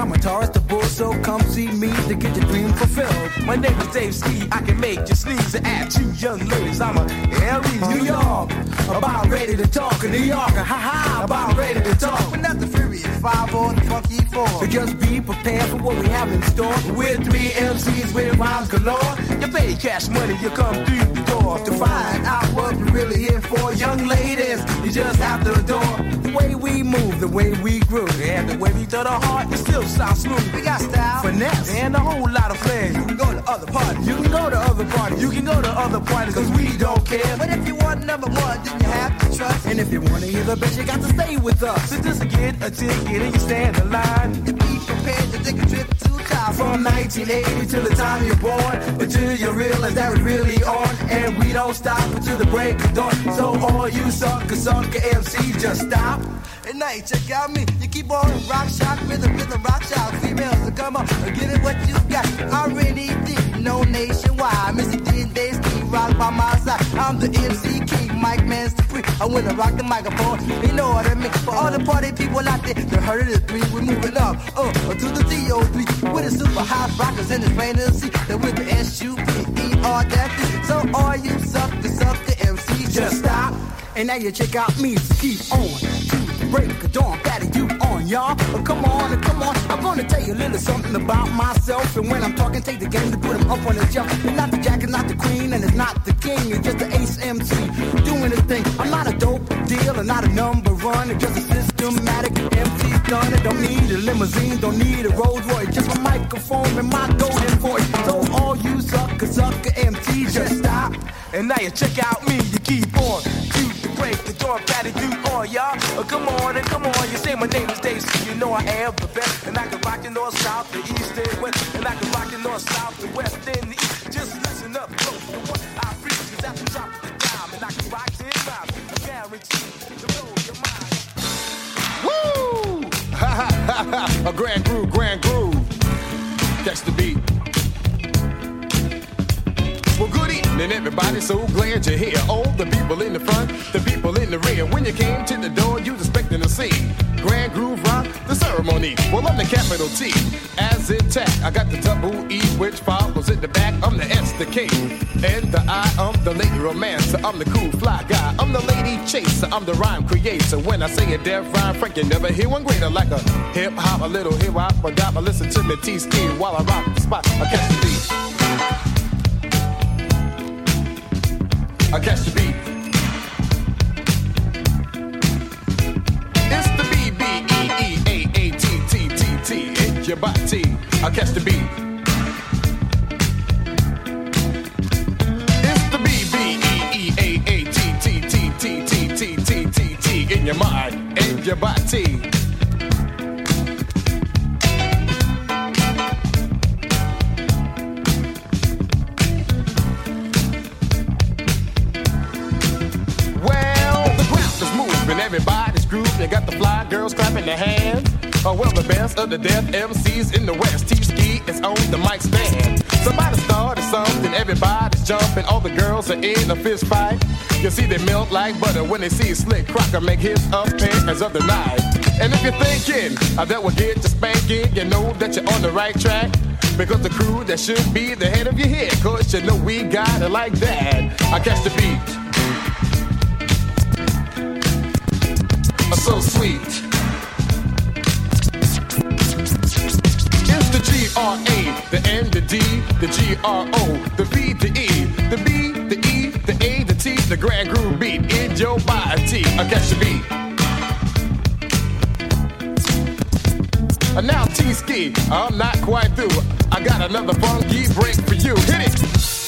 S22: I'm a
S23: Taurus the bull, so come see me to get your dream fulfilled. My name is Dave Ski, I can make you sneeze and add two young ladies. I'm a Aries, New York, about ready to talk. In New York, ha ha, about ready to talk.
S22: We're not the furious five or the funky four.
S23: So just be prepared for what we have in store. We're three MCs with rhymes galore. You pay cash money, you come through the door to find out what we're really here for. Young ladies, you just have to adore way we move, the way we groove, and the way we do the heart. It still sounds smooth.
S22: We got style,
S23: finesse, and a whole lot of flair.
S22: You can go to other parties.
S23: You can go to other parties. You can go to other parties, cause we don't care.
S22: But if you want number one, then you have to trust.
S23: And if you wanna hear the best, you got to stay with us. So just get a ticket and you stand in line. From 1980 till the time you're born, until you realize that we're really on. And we don't stop until the break of dawn. So all you sucker, sucker MCs, just stop.
S22: And now you check out me. You keep on rock shock, rhythm, rhythm, rock shock. Females, so come on, give it what you got. I already did know nationwide. Mr. D and Dave Ski rock by my side. I'm the MC I wanna rock the microphone. You know what I mean? For all the party people out there, they heard the three. We're moving up, uh, to the DO3 with the super hot rockers and it's plain to see that with the S-U-P-E, all that. So all you sucker, sucker MCs, just stop.
S23: And now you check out me, keep on. To the break of dawn, patty you y'all. Oh, come on, oh, come on. I'm gonna tell you a little something about myself. And when I'm talking, take the game to put him up on the shelf. It's not the jack, it's not the queen, and it's not the king. It's just the ace MC doing his thing. I'm not a dope deal, and I'm not a number one. It's just a systematic MC done. I don't need a limousine, don't need a Rolls Royce. Just my microphone and my golden voice. So all you sucker, sucker MCs, just stop. And now you check out me, know I am the best. And I can rock the north, south, the east, and west. And I can rock the north, south, the west, and east. Just listen up close to what I preach. Cause that's the drop the dime. And I can rock ten rhymes. I guarantee to blow your mind.
S24: Woo! Ha ha ha ha! A grand groove, grand groove. Catch the beat. Well, good evening, everybody. So glad you're here. All the people in the front, the people in the rear. When you came to the door, you was expecting to see Grand Groove ceremony. Well, I'm the capital T, as in tech. I got the double E, which follows in the back. I'm the S, the K, and the I. I'm the lady romancer. I'm the cool fly guy. I'm the lady chaser. I'm the rhyme creator. When I say a deaf rhyme, Frank, you never hear one greater. Like a hip hop, a little hip hop, a dop. I listen to me T-ski while I rock the spot. I catch the beat. I catch the beat. Your body. I catch the beat. It's the B B E E A A T T T T T T T T T in your mind and your body. Well, the ground is moving, everybody's grooving. Got the fly girls clapping their hands. Oh, well, the best of the deaf MCs in the West. T-Ski is on the mic stand. Somebody started something, everybody's jumping. All the girls are in a fist fight. You see, they melt like butter when they see Slick Crocker make his appearance of the night. And if you're thinking uh, that will get you spanking, you know that you're on the right track. Because the crew that should be the head of your head, cause you know we got it like that. I catch the beat. so sweet. R A, the N, the D, the G R O, the V, the E, the B, the E, the A, the T, the grand groove beat in your body. I catch you beat. And now T ski, I'm not quite through. I got another funky break for you. Hit it.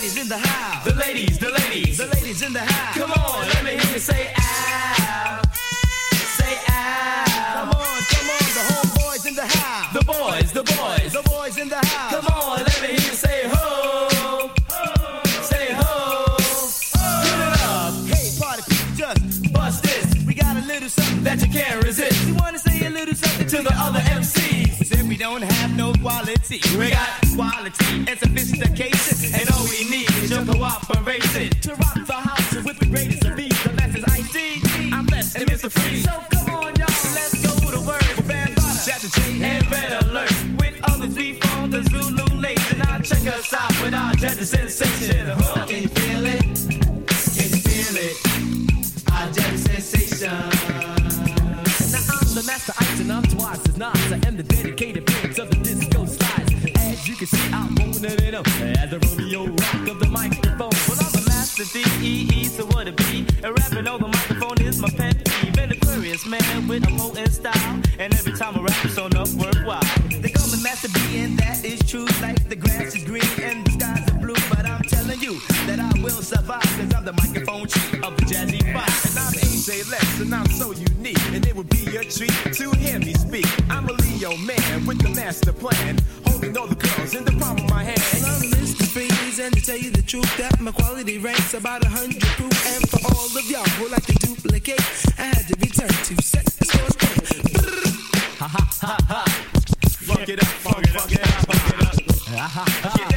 S23: ladies in the house. The ladies, the ladies. The ladies in the house. Come on, let me hear you say out, Say out.
S25: Come on, come on, the whole boys in the house. The boys, the boys. The boys in the house. Come on, let me hear you say ho. ho. Say ho. ho. Put it up. Hey, party people, just bust this. We got a little something that you can't resist. You wanna say a little something to the other quality. We got quality and sophistication. And all we need is your cooperation. To rock the house with the greatest of these. The best is ID. I'm blessed and Mr. Free. So come on, y'all, let's go to work. Bambaataa, Shatta J, and Red Alert. With others, we form the Zulu Nation. Now check us out with our gender sensation. Huh. Can you feel it? Can you feel it? Our gender sensation. Now I'm the master ice and I'm twice as nice. I am the dedicated the D-E-E, so what it be? And rapping over the microphone is my pet peeve. An Aquarius man with a potent style. And every time I rap, it's on up worthwhile. They call me Master B, and that is true. Like the grass is green and the skies are blue. But I'm telling you that I will survive, cause I'm the microphone chief of the Jazzy Five. And I'm AJ Lex, and I'm so unique. And it would be a treat to hear me speak. I'm a Leo man with the master plan. Holding all the girls in the palm of my hand. Truth, that my quality ranks about a hundred proof. And for all of y'all who like to duplicate, I had to return to set the score straight. Ha ha ha ha. Fuck it up, fuck it up, fuck it up, fuck it up. Ha ha ha.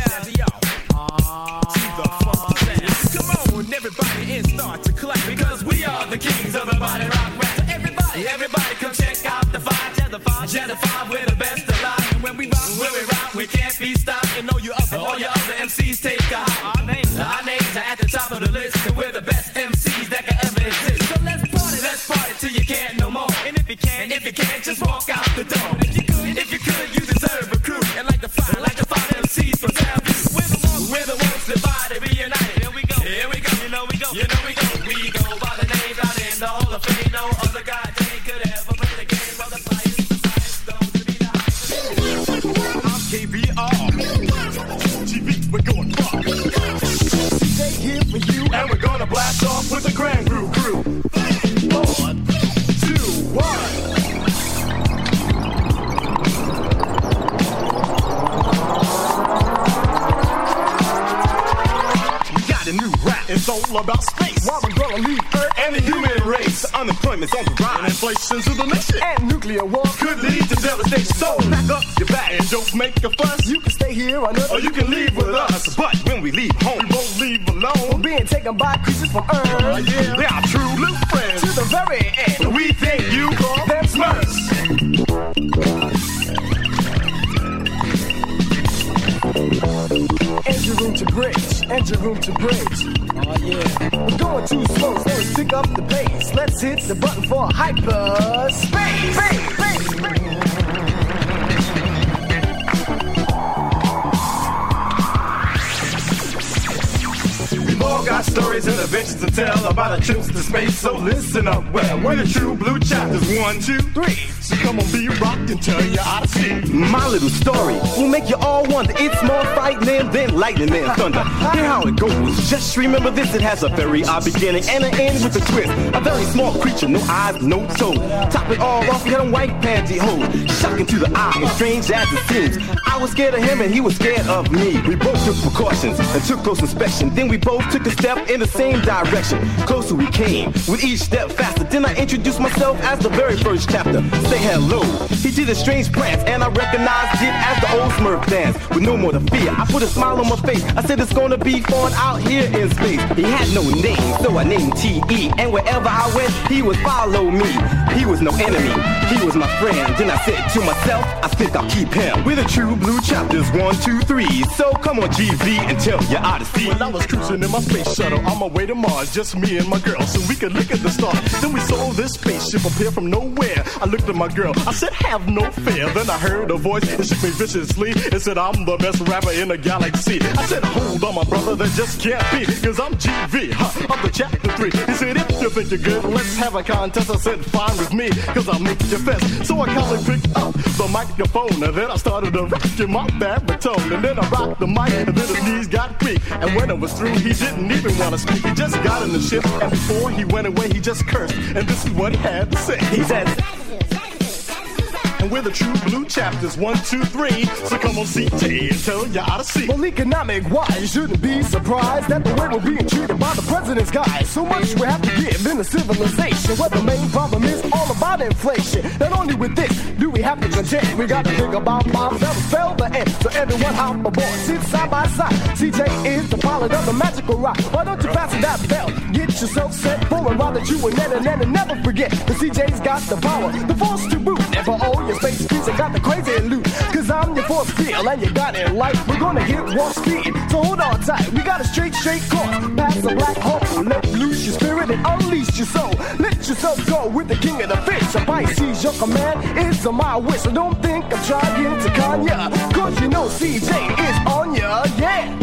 S25: All
S26: about space. Why we're gonna leave Earth and the human race. Unemployment's on the rise. Inflation's to the nation. And nuclear war could lead to devastation. So pack up your bag and don't make a fuss. You can stay here on Earth, or you can leave with us. But when we leave home, we won't leave alone. We're being taken by creatures from Earth. yeah. They are true blue friends. To the very end. We think you call them Smurfs. Engine room to bridge, engine room to bridge. Yeah. Going too slow, so let's pick up the pace. Let's hit the button for hyper space. space, space, all got stories and adventures to tell about our trips to space, so listen up well. We're the True Blue Chapters One, two, three. I'm be rocked and tell you how to see.
S27: My little story will make you all wonder. It's more frightening than lightning and thunder. Hear how it goes. Just remember this: it has a very odd beginning and an end with a twist. A very small creature, no eyes, no toes. Top it all off, got a white pantyhose. shocking to the eye, and strange as it seems. Was scared of him and he was scared of me. We both took precautions and took close inspection. Then we both took a step in the same direction. Closer we came, with each step faster. Then I introduced myself as the very first chapter. Say hello. He did a strange prance, and I recognized it as the old Smurf dance. With no more to fear, I put a smile on my face. I said it's gonna be fun out here in space. He had no name, so I named T.E. And wherever I went, he would follow me. He was no enemy, he was my friend. Then I said to myself, I think I'll keep him. We're the true blue chapters, one, two, three. So come on, GV, and tell your odyssey.
S26: When I was cruising in my space shuttle on my way to Mars, just me and my girl, so we could look at the stars. Then we saw this spaceship appear from nowhere. I looked at my girl, I said, have no fear. Then I heard a voice, it shook me viciously. It said, I'm the best rapper in the galaxy. I said, hold on, my brother, that just can't be, cause I'm GV, huh, I'm the chapter three. He said, if you think you're good, let's have a contest. I said, fine with me, cause I'll make you fest. So I calmly picked up the microphone, and then I started to rock in my baritone. And then I rocked the mic, and then his knees got weak. And when it was through, he didn't even want to speak. He just got in the ship, and before he went away, he just cursed. And this is what he had to say. He said, and
S20: we're the true blue chapters. One, two, three. So come on, CJ, and tell ya how to see.
S26: Well, economic wise, you shouldn't be surprised that the way we're being treated by the president's guys. So much we have to give in a civilization where the main problem is all about inflation. Not only with this, do we have to contend? We got to think about mobs that spell the end. So everyone hop aboard, sit side by side. CJ is the pilot of the magical rock. Why don't you fasten that belt? Get yourself set for a ride that you will never, never, never forget. The CJ's got the power, the force to boot for all your space I Got the crazy loot, cause I'm your fourth feel and you got it light. We're gonna hit one speed, so hold on tight. We got a straight, straight course. Pass the black hole, let loose your spirit and unleash your soul. Let yourself go with the king of the fish. A Pisces, your command is on my wish. I don't think I'm trying to con ya, cause you know CJ is on ya, yeah.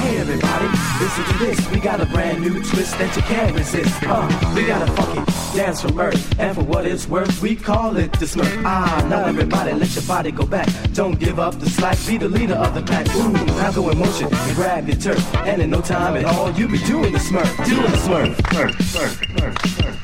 S28: Hey everybody, listen to this. We got a brand new twist that you can't resist. Uh, we gotta fucking dance from earth. And for what it's worth, we call it the smirk. Ah, now everybody, let your body go back. Don't give up the slack, be the leader of the pack. Ooh, now go in motion and grab your turf. And in no time at all, you be doing the smirk, doing the smirk, smirk, smirk, smirk,
S20: smirk.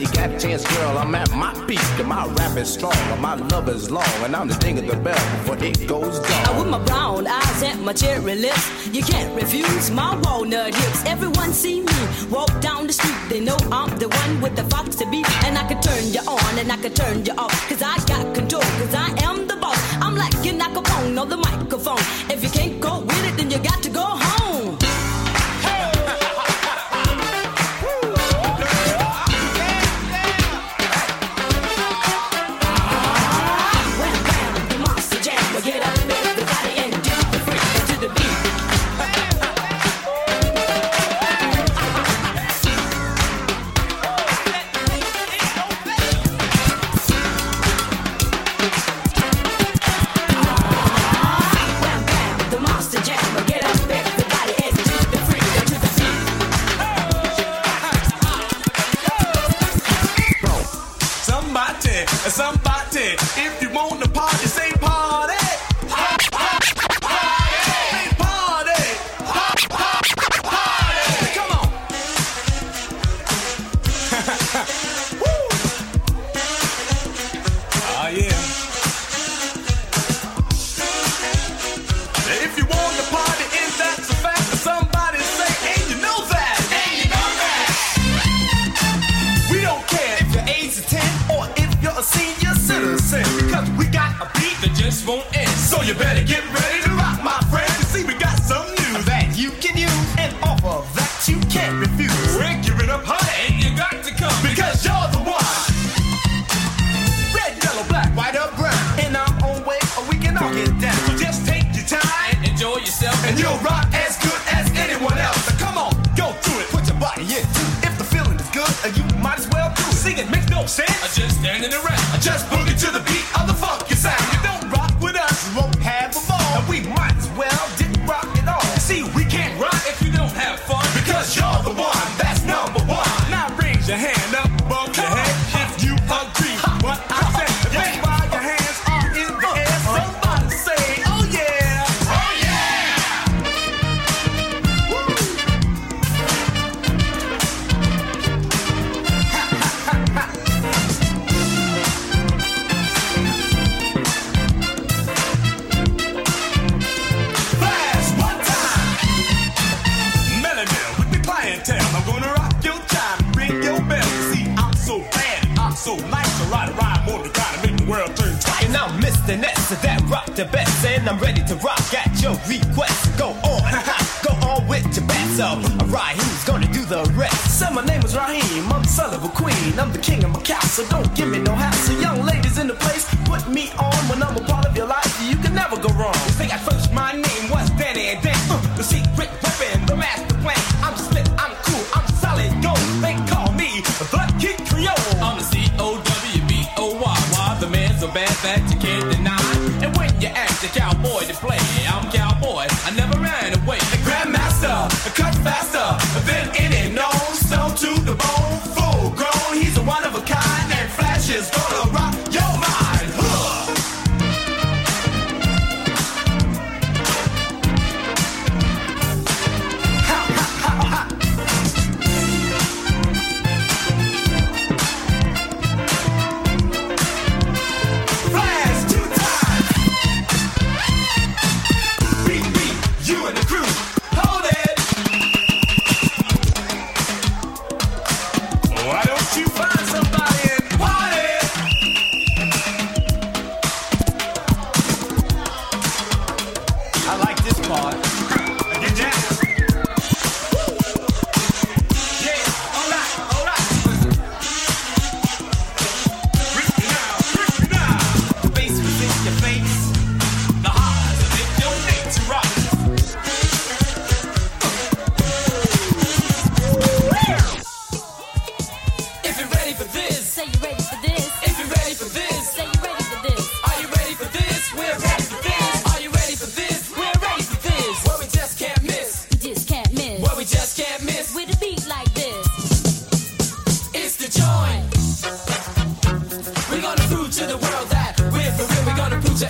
S20: you got a
S21: chance, girl. I'm at my peak, and my rap is strong, and my love is long, and I'm the ding of the bell before it goes down.
S12: Uh, with my brown eyes and my cherry lips, you can't refuse my walnut hips. Everyone see me walk down the street, they know I'm the one with the fox to beat, and I can turn you on and I can turn you off, cause I got control, cause I am the boss. I'm like your Capone on the mic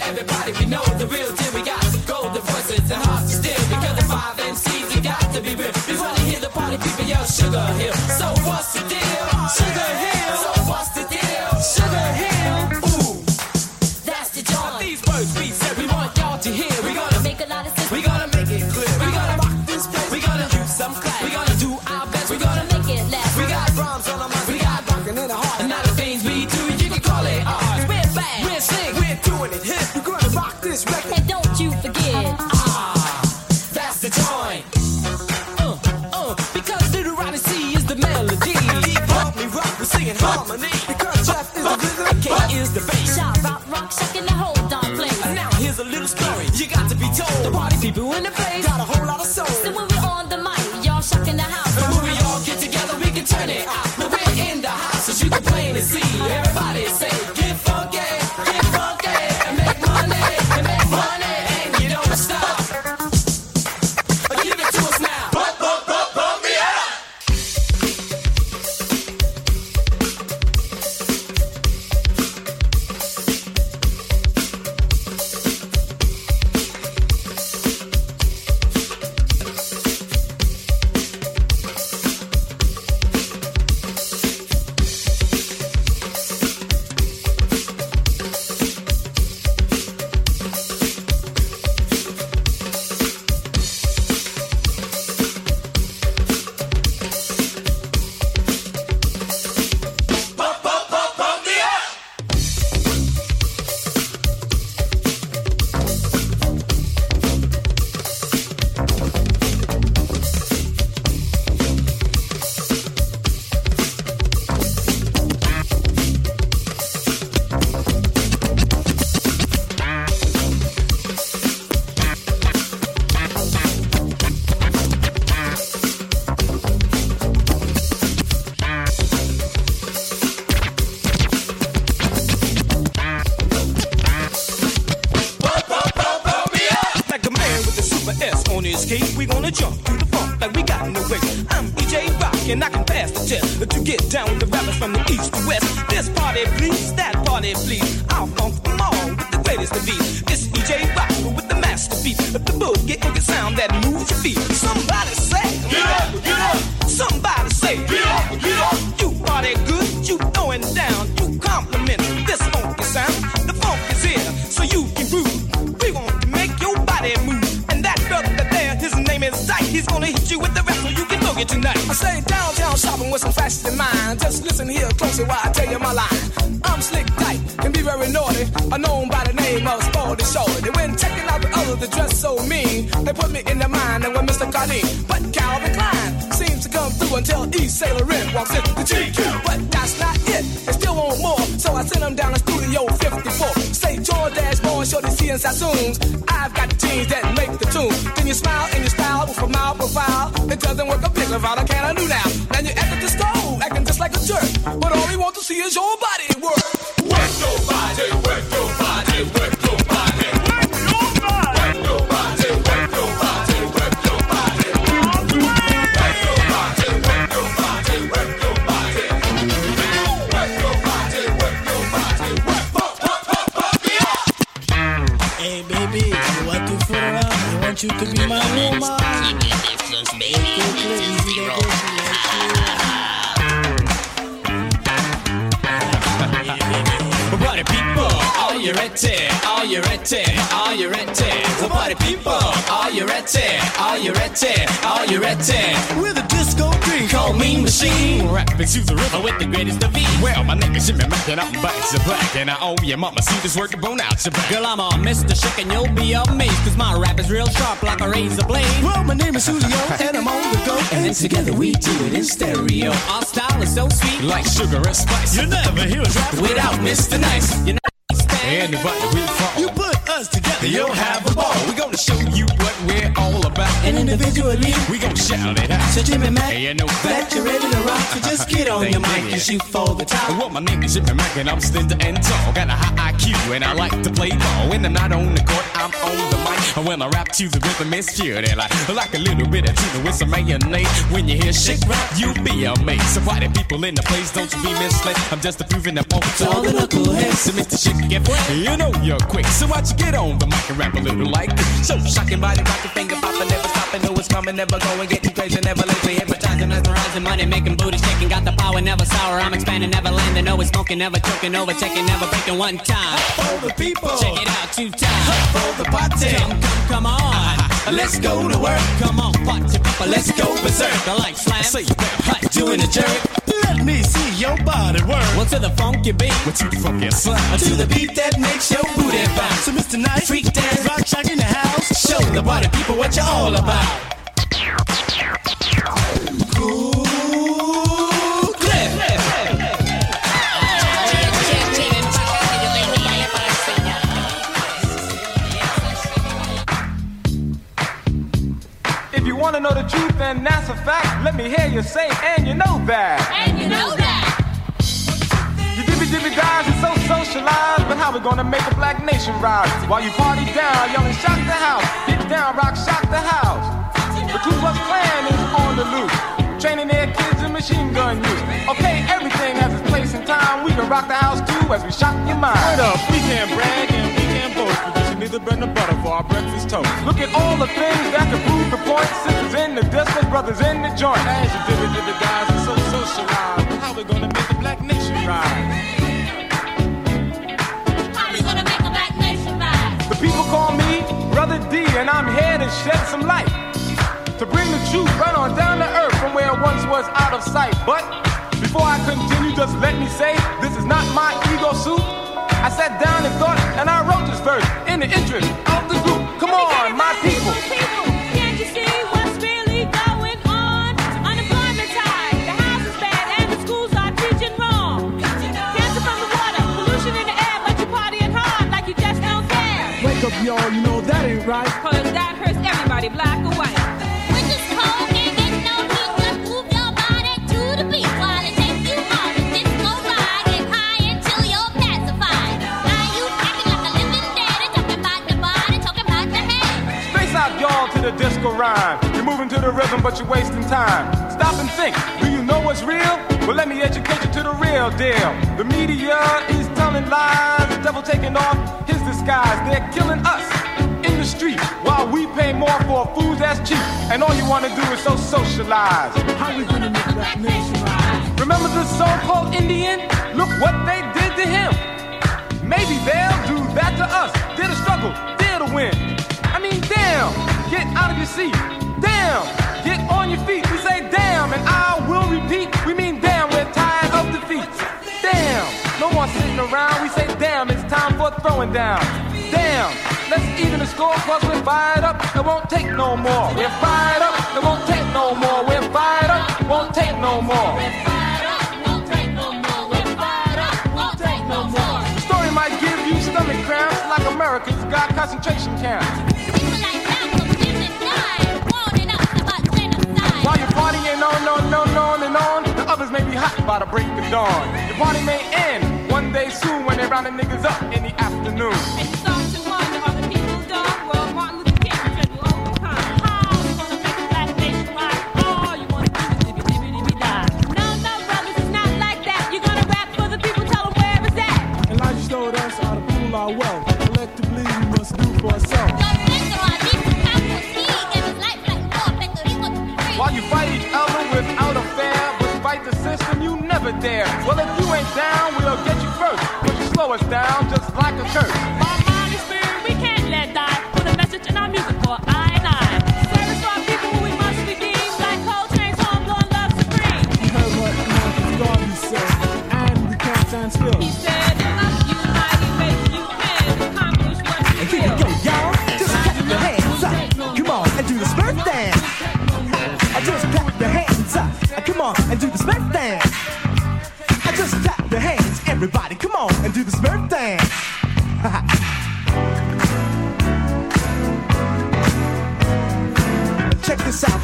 S12: everybody.
S29: We know the real deal. We got golden voices and hearts to steal. Because the
S12: five MCs, you got to be real. We wanna hear the party people yell, Sugar Hill. So what's the deal? Sugar Hill.
S30: So see is your body. Work Are you ready?
S26: With a disco beat,
S30: call me machine.
S21: Rapping to the rhythm with the greatest of ease. Well, my name is Jimmy Mac and I'm back to black. And I owe your mama see this work bone out your back.
S31: Girl, I'm a Mr. Chic and you'll be amazed Cause my rap is real sharp like a razor blade
S26: Well, my name is Susie O and I'm on the go.
S31: And together we do it in stereo Our style is so sweet
S21: Like sugar and spice.
S31: You never hear a rap without Mr. Nice You know
S21: Anybody we from.
S26: You put us together,
S21: You'll have a ball. We're gonna show you what we're all about.
S26: And individually,
S21: we gonna shout it out.
S26: So Jimmy Mac,
S21: hey, you know
S26: that you're ready to rock. So just get on your mic and shoot for the top.
S21: Well, my name is Jimmy Mac and I'm slender and tall. Got a high IQ and I like to play ball. When I'm not on the court, I'm on the mic. And when I rap to the rhythm, it's pure and like, like a little bit of tuna with some mayonnaise. When you hear shit rap, you'll be amazed. So why the people in the place, don't you be misled. I'm just proving that point all the knuckleheads. So Mr. Shit get you know you're quick. So watch you get on the mic and rap a little like this. So shocking body, rocking finger popping, never stopping. Know it's coming, never going, getting crazy, never lately. Hypnotizing, mesmerizing, money making, booty shaking. Got the power, never sour. I'm expanding, never landing. Always smoking, never choking, overtaking, never breaking one time.
S32: For the people.
S21: Check it out two times.
S32: For the party.
S21: Come, come, come on. Uh-huh.
S32: Let's go to work.
S21: Come on, party people, let's go berserk. I like slam. Hot, doing a jerk.
S32: Let me see your body work.
S21: Well, to the funky beat.
S32: What to the funky slide?
S21: Uh, to the beat that makes your booty bounce.
S32: So, Mr. Nice,
S21: freak dance,
S32: rock shock in the house.
S21: Show the party people what you're all about.
S32: Cool
S33: know the truth, and that's a fact, let me hear you say, and you know that.
S34: And you know that.
S33: You dibby dibby guys are so socialized, but how we gonna make a black nation rise? While you party down, yelling shock the house, get down, rock, shock the house. The Ku Klux Klan is on the loose, training their kids in machine gun use. Okay, everything has its place and time. We can rock the house too as we shock your mind.
S32: Word up, we can't brag and we can't boast because you neither bread nor butter for our breakfast toast.
S33: Look at all the things that can prove the point. Sisters in the distance, brothers in the joint.
S32: As you did it to the guys are so socialized, how we gonna make the black nation rise?
S34: How we gonna make a black nation rise?
S33: The people call me Brother D, and I'm here to shed some light. To bring the truth right on down to earth from where it once was out of sight. But before I continue, just let me say this is not my ego suit. I sat down and thought, and I wrote this verse in the interest of the group. Come on, my people.
S34: Can't you see what's really going on? Unemployment's high, the house is bad, and the schools are teaching wrong. Cancer from the water, pollution in the air, but you partying hard like you just don't care.
S32: Wake up, y'all, you know that ain't right.
S34: Cause that hurts everybody, black or white.
S33: Rhyme. You're moving to the rhythm, but you're wasting time. Stop and think. Do you know what's real? Well, let me educate you to the real deal. The media is telling lies. The devil taking off his disguise. They're killing us in the street while we pay more for food that's cheap. And all you want to do is so socialize.
S32: How are we gonna make that nation rise?
S33: Remember the so-called Indian? Look what they did to him. Maybe they'll do that to us. They're the struggle, they're the win. I mean, damn, get out of your seat. Damn, get on your feet. We say damn, and I will repeat. We mean damn, we're tired of defeat. Damn, no more sitting around. We say damn, it's time for throwing down. Damn, let's even the score, cause we're fired up. It won't take no more. We're fired up. Won't take no more. We'll fire it won't take no more. We're fired up. Won't take no more. The story might give you stomach cramps like America's got concentration camps. While you're partying on, on, on, on, and on, the others may be hot by the break of dawn. Your party may end one day soon when they're rounding niggas up in the afternoon.
S32: Elijah showed us how to pool our wealth. Collectively, we must do for ourselves.
S33: Dare. Well, if you ain't down, we'll get you first. But you slow us down just like a curse.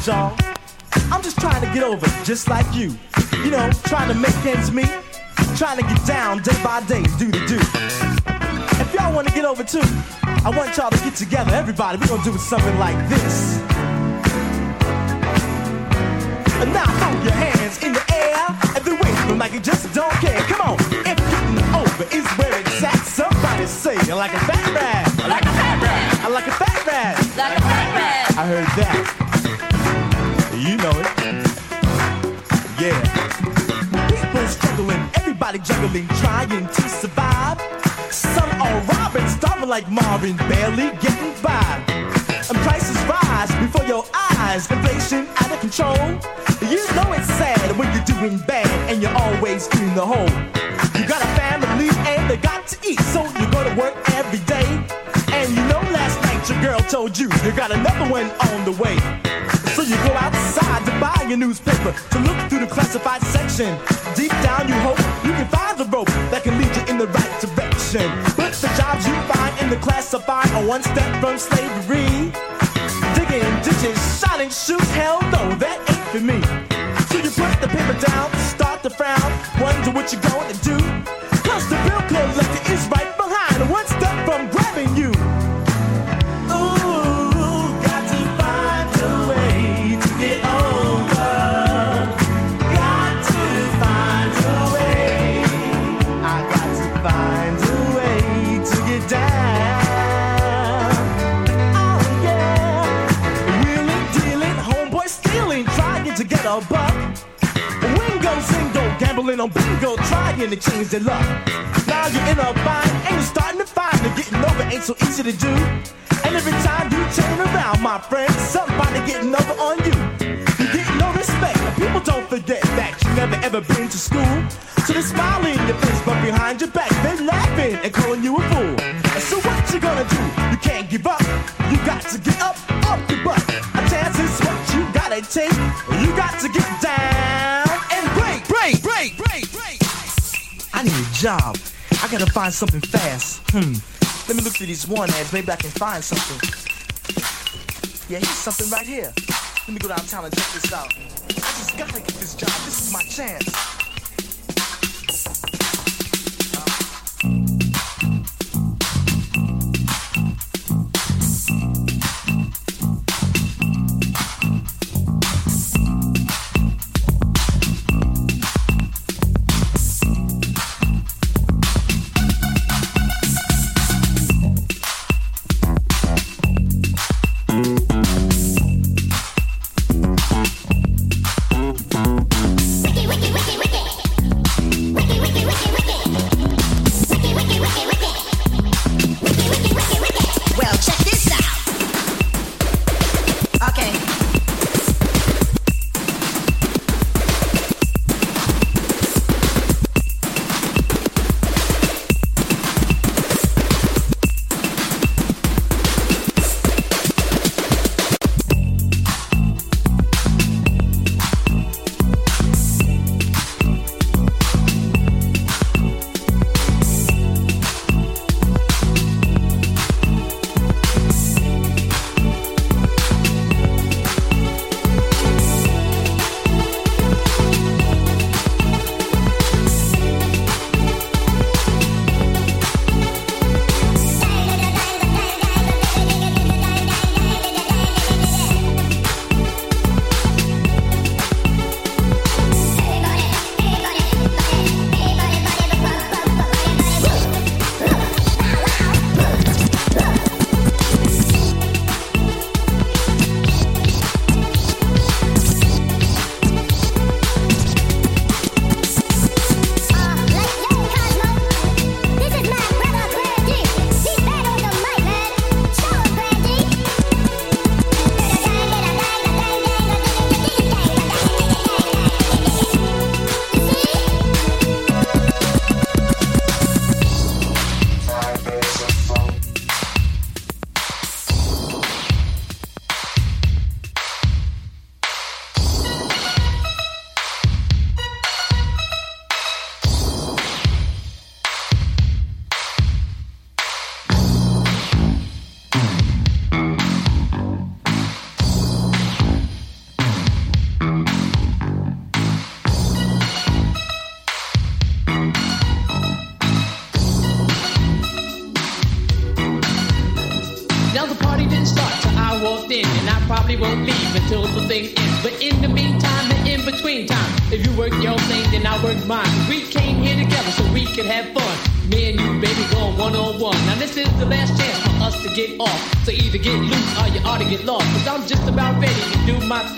S26: Y'all. I'm just trying to get over just like you. You know, trying to make ends meet. Trying to get down day by day, do the do. If y'all want to get over too, I want y'all to get together, everybody. We're gonna do something like this. And now throw your hands in the air and then wave them like you just don't care. Come on, if getting over is where it's at, somebody say like a fat rat. Like a fat rat. I like a fat rat.
S32: Like a fat rat.
S26: I heard that. Juggling, trying to survive. Some are robbing, starving like Marvin, barely getting by. And prices rise before your eyes, inflation out of control. You know it's sad when you're doing bad and you're always in the hole. You got a family and they got to eat, so you go to work every day. And you know last night your girl told you you got another one on the way. You go outside to buy a newspaper to look through the classified section. Deep down you hope you can find the rope that can lead you in the right direction. But the jobs you find in the classified are one step from slavery. Digging ditches, shining shoes, hell no, that ain't for me. So you put the paper down, start to frown, wonder what you're going to do. Trying to change their luck. Now you're in a bind and you're starting to find that getting over ain't so easy to do. And every time you turn around, my friend, somebody getting over on you. You get no respect. People don't forget that you never ever been to school. So they smile in your face, but behind your back, they laughing and calling you a fool. So what you gonna do? You can't give up. You got to get up, up your butt. A chance is what you gotta take. You got to get down job. I gotta find something fast. Hmm. Let me look through these one ads. Maybe I can find something. Yeah, here's something right here. Let me go downtown and check this out. I just gotta get this job. This is my chance.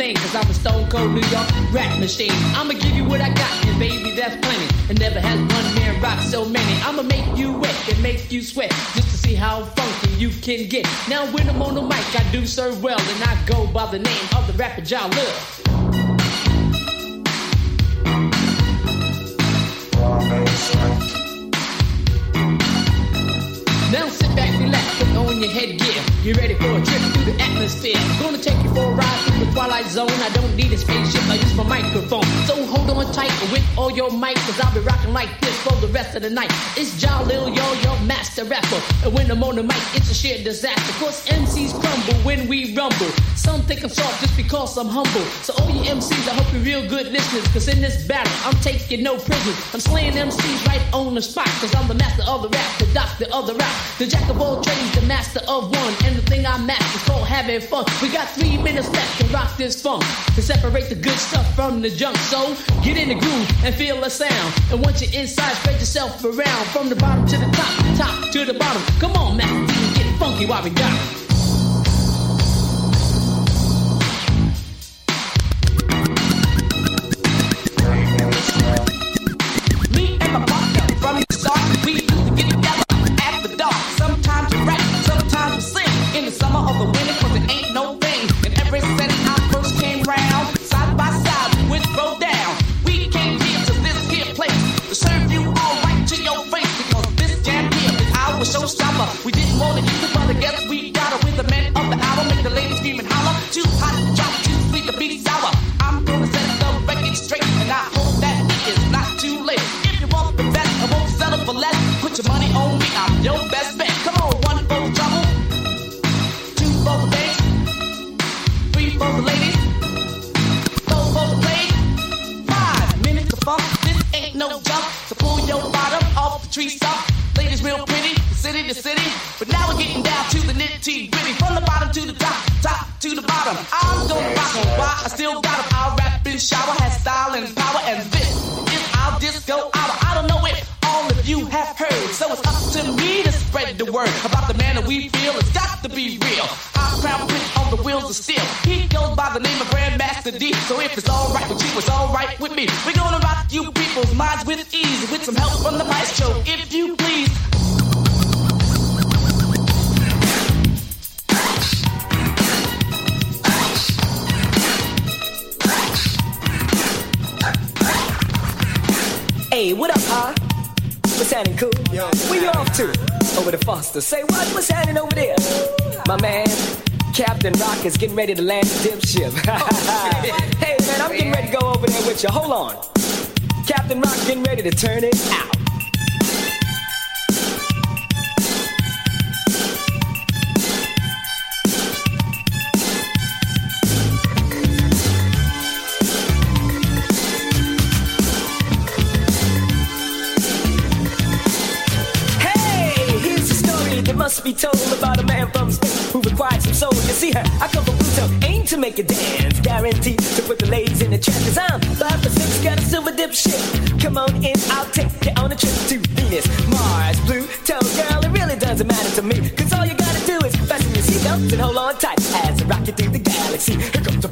S35: Thing. Cause I'm a stone cold New York rap machine. I'ma give you what I got, and baby, that's plenty. And never has one man rock so many. I'ma make you wet and make you sweat. Just to see how funky you can get. Now when I'm on the mic, I do serve well. And I go by the name of the rapper John Love. Now sit back, relax, put on your headgear. You ready for a trip through the atmosphere? Gonna take you for a ride twilight zone. I don't need a spaceship, I use my microphone. So hold on tight with all your might, cause I'll be rocking like this for the rest of the night. It's Jalil, yo, your master rapper. And when I'm on the mic, it's a sheer disaster. Cause MCs crumble when we rumble. Some think I'm soft just because I'm humble. So all you MCs, I hope you're real good listeners. Cause in this battle, I'm taking no prisoners. I'm slaying MCs right on the spot. Cause I'm the master of the rap, the doctor of the rap. The jack of all trades, the master of one. And the thing I master is called having fun. We got three minutes left to rock this funk. To separate the good stuff from the junk. So get in the groove and feel the sound. And once you're inside, spread yourself around. From the bottom to the top, top to the bottom. Come on, D, get funky while we got city. But now we're getting down to the nitty gritty. From the bottom to the top, top to the bottom. I'm gonna rock 'em. Why? I still got 'em. I'll rap and shower, has style and power. And this is our disco hour. I don't know if all of you have heard. So it's up to me to spread the word about the man that we feel. It's got to be real. Our crown prince on the wheels of steel. He goes by the name of Grandmaster D. So if it's alright with you, it's alright with me. We're gonna rock you people's minds with ease. With some help from the maestro, if you please.
S25: Hey, what up, huh? What's happening, cool? Yo. Where you off to? Over to Foster. Say what? What's happening over there? My man, Captain Rock is getting ready to land the dip ship. hey, man, I'm getting ready to go over there with you. Hold on. Captain Rock getting ready to turn it out. Required some soul. You see, her, I come from Pluto, aim to make it dance, guaranteed to put the ladies in the trance. Cause I'm five for six, got a silver dip ship. Come on in, I'll take you on a trip to Venus, Mars, Pluto, girl. It really doesn't matter to me, cause all you gotta do is fasten your seatbelts and hold on tight as I rock you through the galaxy. Here comes the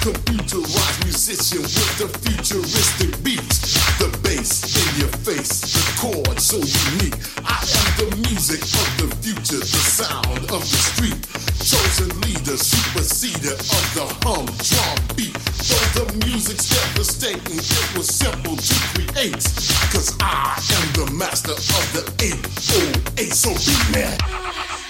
S36: Computerized musician with the futuristic beats. The bass in your face, the chord so unique. I am the music of the future, the sound of the street. Chosen leader, superseder of the hum drum beat. Though the music's devastating, it was simple to create. Cause I am the master of the 808. So beat me.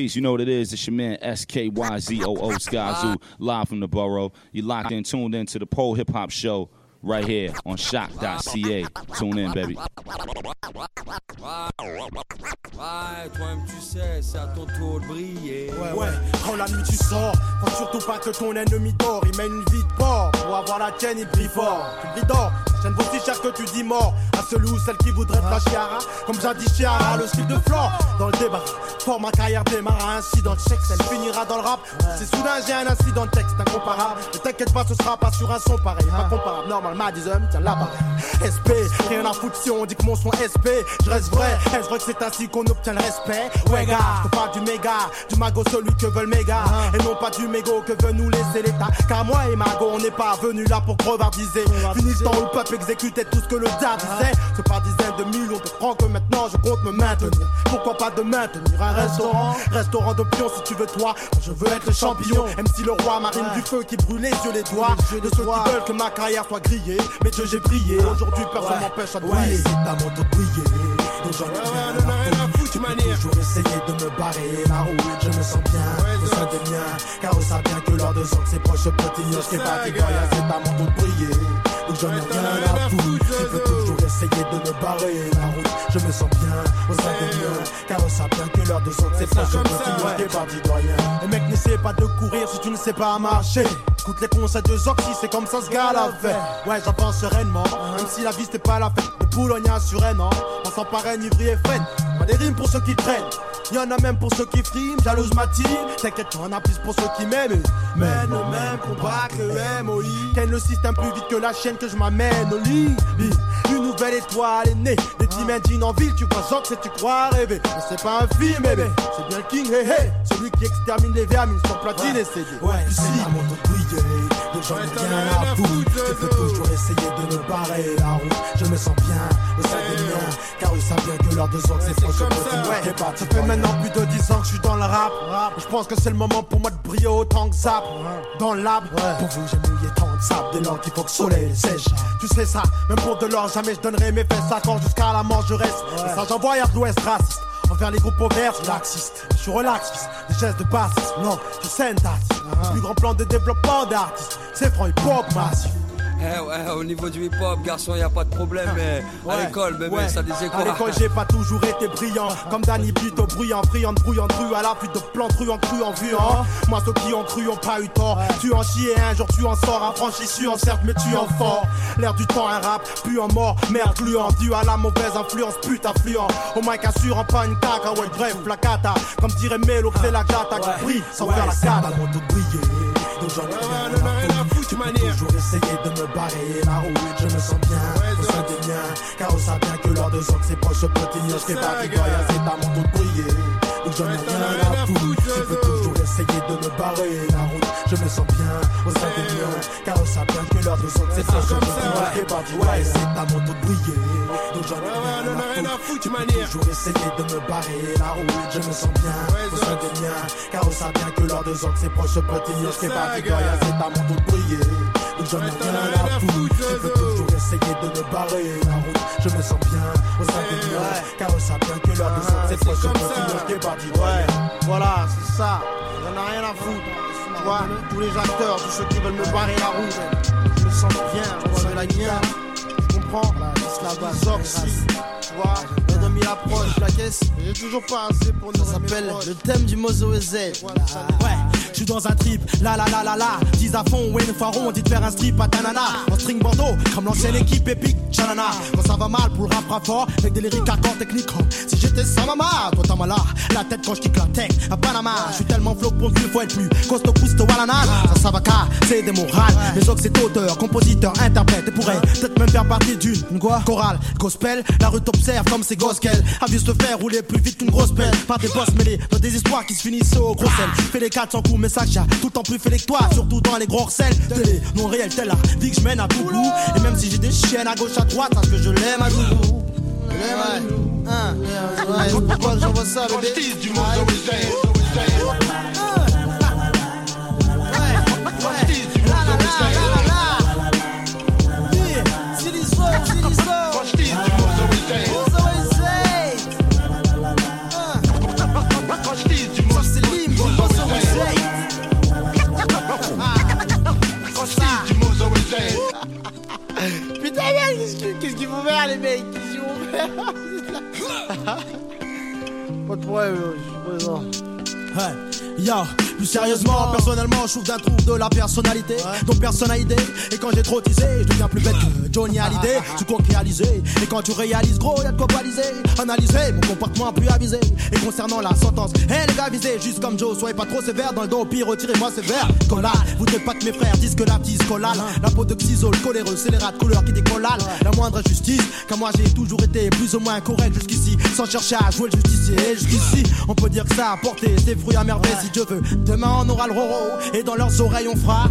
S37: Peace. You know what it is? It's your man SKYZOO Skyzoo, live from the borough. You locked in, tuned in to the Pole Hip Hop Show right here on shock.ca. Tune in, baby.
S15: Ouais, toi-même tu sais, c'est à ton tour de briller.
S26: Ouais, ouais, quand la nuit tu sors, faut surtout pas que ton ennemi dort. Il mène une vie de porc, pour avoir la tienne, il brille fort. Tu le dis d'or, chaîne vaut si cher que tu dis mort. À celui ou celle qui voudrait te la chiara, comme jadis chiara, le style de flore. Dans le débat, fort ma carrière démarre à incident de sexe, elle finira dans le rap. C'est soudain, j'ai un incident de texte incomparable. Ne t'inquiète pas, ce sera pas sur un son pareil. Pas comparable, normal, Madison, tiens là-bas. SP, rien à foutre si on dit que mon son SP. Je reste vrai, est-ce vrai que c'est ainsi qu'on obtient le respect? Ouais, gars, je te parle du méga, du mago, celui que veulent méga. Et non pas du mégo que veut nous laisser l'État. Car moi et Mago, on n'est pas venus là pour crevardiser. Fini le temps où le peuple exécutait tout ce que le DA disait. C'est par dizaines de millions de francs que maintenant je compte me maintenir. Pourquoi pas de maintenir un restaurant? Restaurant de pion si tu veux toi. Je veux être le champion. Même si le roi marine du feu qui brûle les yeux, les doigts. De ceux qui veulent que ma carrière soit grillée. Mais Dieu, j'ai brillé. Aujourd'hui, personne m'empêche à de briller. c'est à mon de briller. Donc j'en ai rien à foutre. Peux toujours essayer de me barrer la route. Je me sens bien au sein des miens. Car on sait bien que lors de sang, ses proches petits, je t'ai pas. C'est à mon tour de briller. Donc j'en ai rien à foutre. Essayer de me barrer la route. Je me sens bien au sein des miens. Car on sait bien que lors de ses proches petits, je t'ai pas dit de rien. Et mec, n'essaie pas de courir si tu ne sais pas marcher. Écoute les conseils de Zoxy, c'est comme ça ce gars l'a fait. Ouais, j'avance sereinement, même si la vie c'était pas la fête. De Boulogne à Suresnes, on s'en paraît Ivry et Fred. Des rimes pour ceux qui traînent. Y'en a même pour ceux qui friment, jalouse ma team. T'inquiète, y'en a plus pour ceux qui m'aiment. Mène le même combat que MOI. Ken le système plus vite que la chaîne que je m'amène au lit. Une nouvelle étoile est née. Des t'imagines en ville, tu vois et tu crois rêver. Mais c'est pas un film, bébé. C'est bien le King, hey hey. Celui qui extermine les vermines sur platine et CD. Ouais, ici, mon. Donc j'en ai rien à foutre. Je peux toujours essayer de me barrer la route? Je me sens bien au sein des miens. Car ils savent bien que l'heure de Zox c'est proche. Ouais, ça fait maintenant plus de 10 ans que je suis dans le rap. Je pense que c'est le moment pour moi de briller autant que Zap. Dans le lab, pour vous j'ai mouillé tant de sable. Dès lors qu'il faut que le soleil sèche. Tu sais ça, même pour de l'or, jamais je donnerai mes fesses à quand jusqu'à la mort je reste. Et ça j'envoie à l'ouest raciste. Envers les groupes ouverts, je laxiste. Je suis relax, fils. Des gestes de bassiste. Non, je syntaxe. Le plus grand plan de développement d'artistes. C'est franc hip-hop massif.
S15: Eh ouais, au niveau du hip-hop, garçon, y a pas de problème, mais à
S26: Ouais,
S15: l'école, bébé,
S26: ouais.
S15: ça disait quoi
S26: À l'école, j'ai pas toujours été brillant. Comme Danny Bito, bruyant, friand, brouillant, rue à la fuite de plans, truand, cru en vue, hein. Moi, ceux qui ont cru ont pas eu tort. Tu en chies et un jour tu en sors. Affranchi, en certes, mais tu en fort. L'air du temps, un rap, puis en mort. Merde, gluant, dû à la mauvaise influence, pute affluent. Au mic, assurant pas une caca, ouais, bref, la cata. Comme dirait Melo, c'est la gata qui brille sans faire la cata. Donc j'en ai rien j'ai toujours essayé de me barrer la route, je me sens bien au sein des miens. Car on sait bien que lors de que ses proches petits, je fais pas goya, c'est à mon tour de briller. Donc j'en ai rien à foutre, je toujours essayer de me barrer la route, je me sens bien au sein des miens. Car on sait bien que lors de que ses proches petits, je fais pas du goya, c'est à mon tour de briller. Donc j'en ai rien à foutre, je veux toujours essayer de me barrer la route, je me sens bien au sein des miens. Car on sait bien que lors de que ses proches petits, je fais pas du goya, c'est à mon tour de briller. Donc j'en ai rien à foutre, je veux toujours essayer de me barrer la route, je me sens bien au sein des miens. Car on sait bien que lors de que ses proches petits, je fais pas du goya.
S23: Voilà, c'est ça. J'en ai rien à foutre. Vois, tous les acteurs, tous ceux qui veulent me barrer la route, je me sens bien, je me la bien. Tu comprends? La Zoxy, tu vois, le demi approche, la caisse, j'ai toujours pas assez pour nous. Ça s'appelle le thème du Mozo Z.
S26: Ouais, je suis dans un trip, la la la la la. 10 à fond, Wayne Faron, on dit de faire un strip à Tanana. En string bandeau, comme l'ancienne équipe épique, Chanana. Quand ça va mal pour le rap fort, avec des lyriques hardcore techniques. oh. Si j'étais sans maman, toi t'as mal là. La tête quand je kick la tech, à Panama. Je suis tellement flow pour qu'il faut être plus. Costo Custo Walana. Ça, ça va car, c'est des morales. Mais que c'est auteur, compositeur, interprète. Et pourrait peut-être même faire partie d'une une quoi chorale, gospel. La rue t'observe comme c'est gospel. Avis te faire rouler plus vite qu'une grosse pelle. Par des boss mêlés dans des histoires qui se finissent au gros sel. Fais les 400 coups, j'ai tout le temps plus fait que toi. Surtout dans les gros recels. Télé, non réel, telle la vie que je mène à tout bout. Et même si j'ai des chiennes à gauche, à droite, parce que je l'aime à tout l'aime à tout bout.
S23: Hein, ouais, pourquoi j'envoie ça, bébé
S26: yo, plus sérieusement, personnellement, je trouve d'un trouble de la personnalité, donc personne n'a idée. Et quand j'ai trop teasé, je deviens plus bête que Johnny Hallyday. Tu comptes réaliser, et quand tu réalises, gros, y'a de quoi baliser. Analyser mon comportement plus avisé. Et concernant la sentence, hé les gars, visez, juste comme Joe, soyez pas trop sévère dans le dos, pire, retirez-moi sévère. Collal, vous n'êtes pas que mes frères disent que la petite collale. La peau de xisol, coléreux, les de couleur qui décollal. La moindre injustice, car moi j'ai toujours été plus ou moins correct jusqu'ici, sans chercher à jouer le justicier. Et jusqu'ici, on peut dire que ça a porté ses fruits à merveille si Dieu veut. Demain on aura le roro, et dans leurs oreilles on fera.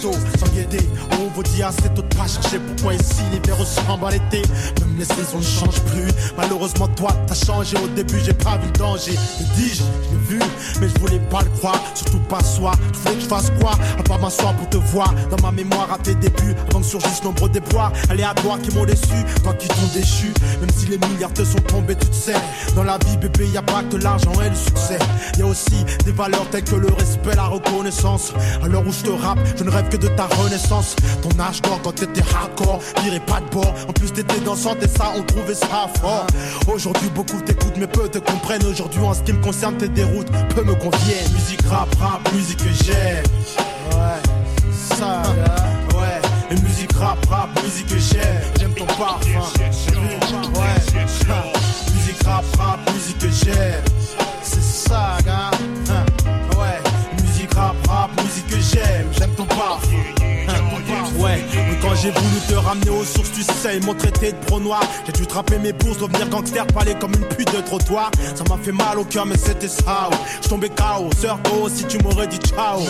S26: sans guider, on vous dit assez tôt pas chercher pourquoi ici l'hiver ressemble à l'été. Même les saisons ne changent plus. Malheureusement, toi t'as changé. Au début, j'ai pas vu le danger. Je dis, je l'ai vu, mais je voulais pas le croire. Surtout pas soi. Tu voulais que je fasse quoi? À part m'asseoir pour te voir. Dans ma mémoire à tes débuts, avant que surgissent nombreux déboires aléatoires qui m'ont déçu. Toi qui t'ont déchu, même si les milliards te sont tombés, tu te sais. Dans la vie, bébé, y a pas que l'argent et le succès. Y a aussi des valeurs telles que le respect, la reconnaissance. À l'heure où je te rappe, je ne rêve que de ta renaissance. Ton âge d'or quand t'étais hardcore, virais pas de bord. En plus, t'étais dansante et ça, on trouvait ça fort. Aujourd'hui, beaucoup t'écoutent, mais peu te comprennent. Aujourd'hui, en ce qui me concerne, tes déroutes peu me conviennent. Musique rap, rap, musique que j'aime. Ouais, ça, ouais. Et musique rap, rap, musique que j'aime. J'aime ton parfum. Ouais, musique rap, rap, musique que j'aime. C'est ça, gars. J'ai voulu te ramener aux sources, tu sais, ils m'ont traité de pro noir. J'ai dû trapper mes bourses, devenir gangster, parler comme une pute de trottoir. Ça m'a fait mal au cœur, mais c'était ça. ouais. Je tombais KO, sœur oh, si tu m'aurais dit ciao.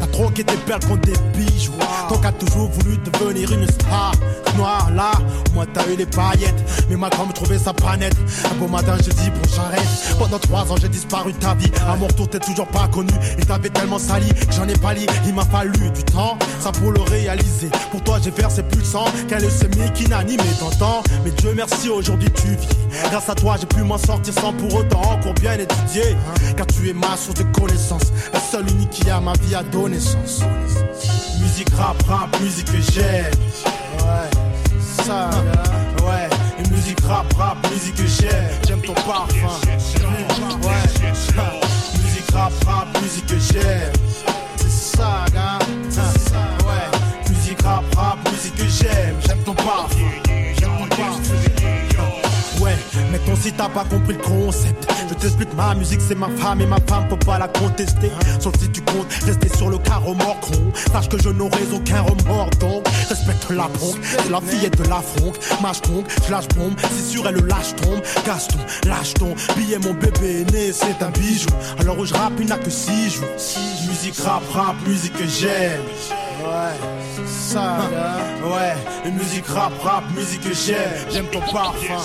S26: T'as troqué tes perles contre des bijoux. Ton a toujours voulu devenir une star. Noir, là, moi t'as eu les paillettes. Mais ma grand me trouvait sa panette. Un beau matin, j'ai dit bon, j'arrête. Pendant trois ans, j'ai disparu de ta vie. À mon retour, t'es toujours pas connu. Et t'avais tellement sali que j'en ai pas li. Il m'a fallu du temps, ça pour le réaliser. Pour toi, j'ai plus de sang qu'un leucémie qui n'anime t'entends. Mais Dieu merci, aujourd'hui tu vis. Grâce à toi, j'ai pu m'en sortir sans pour autant encore bien étudier. Car tu es ma source de connaissances. La seule unique qui a ma vie à donner sens. Musique rap, rap, musique que j'aime. Ouais, ça, ouais. Et musique rap, rap, musique que j'aime. J'aime ton parfum. Ouais, musique rap, rap, musique que j'aime. C'est ça, gars. J'aime. J'aime ton parfum. Ouais, mais ton si t'as pas compris le concept. Je t'explique, ma musique c'est ma femme et ma femme faut pas la contester. Sauf si tu comptes rester sur le carreau mort con. Sache que je n'aurai aucun remords donc respecte la bronque. C'est la fillette de la fronque. Mâche donc, je lâche bombe. Si sur elle le lâche tombe. Gaston, lâche ton billet, mon bébé est né, c'est un bijou. Alors où je rappe, il n'a que six jours. Musique rap, rap, musique que j'aime. Ouais, ça, là. ouais, une musique rap, rap, musique que j'aime. J'aime ton parfum. Ouais,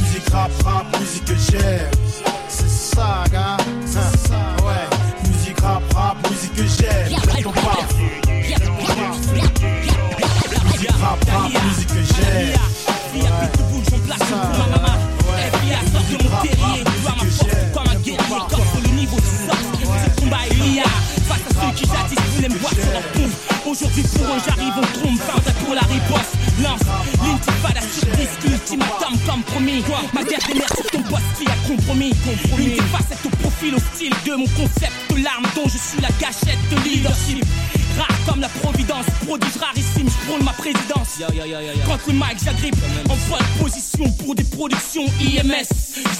S26: musique rap, rap, musique que j'aime. C'est ça, gars. Ouais, musique rap, rap, musique que j'aime. J'aime ton parfum. Musique rap, rap, musique que j'aime.
S12: Face à ceux qui jadis voulaient me voir sur leur pompe Aujourd'hui pour eux j'arrive en trompe Fin pour la riposte. Lance l'intifada sur disque Ultimatum comme promis. Ma guerre des mères sur ton boss qui a compromis. Une des facettes au profil hostile de mon concept L'arme dont je suis la gâchette de leadership Rare comme la providence, prodige rarissime, je prône ma présidence. Quand le mic j'agrippe, en bonne position pour des productions IMS.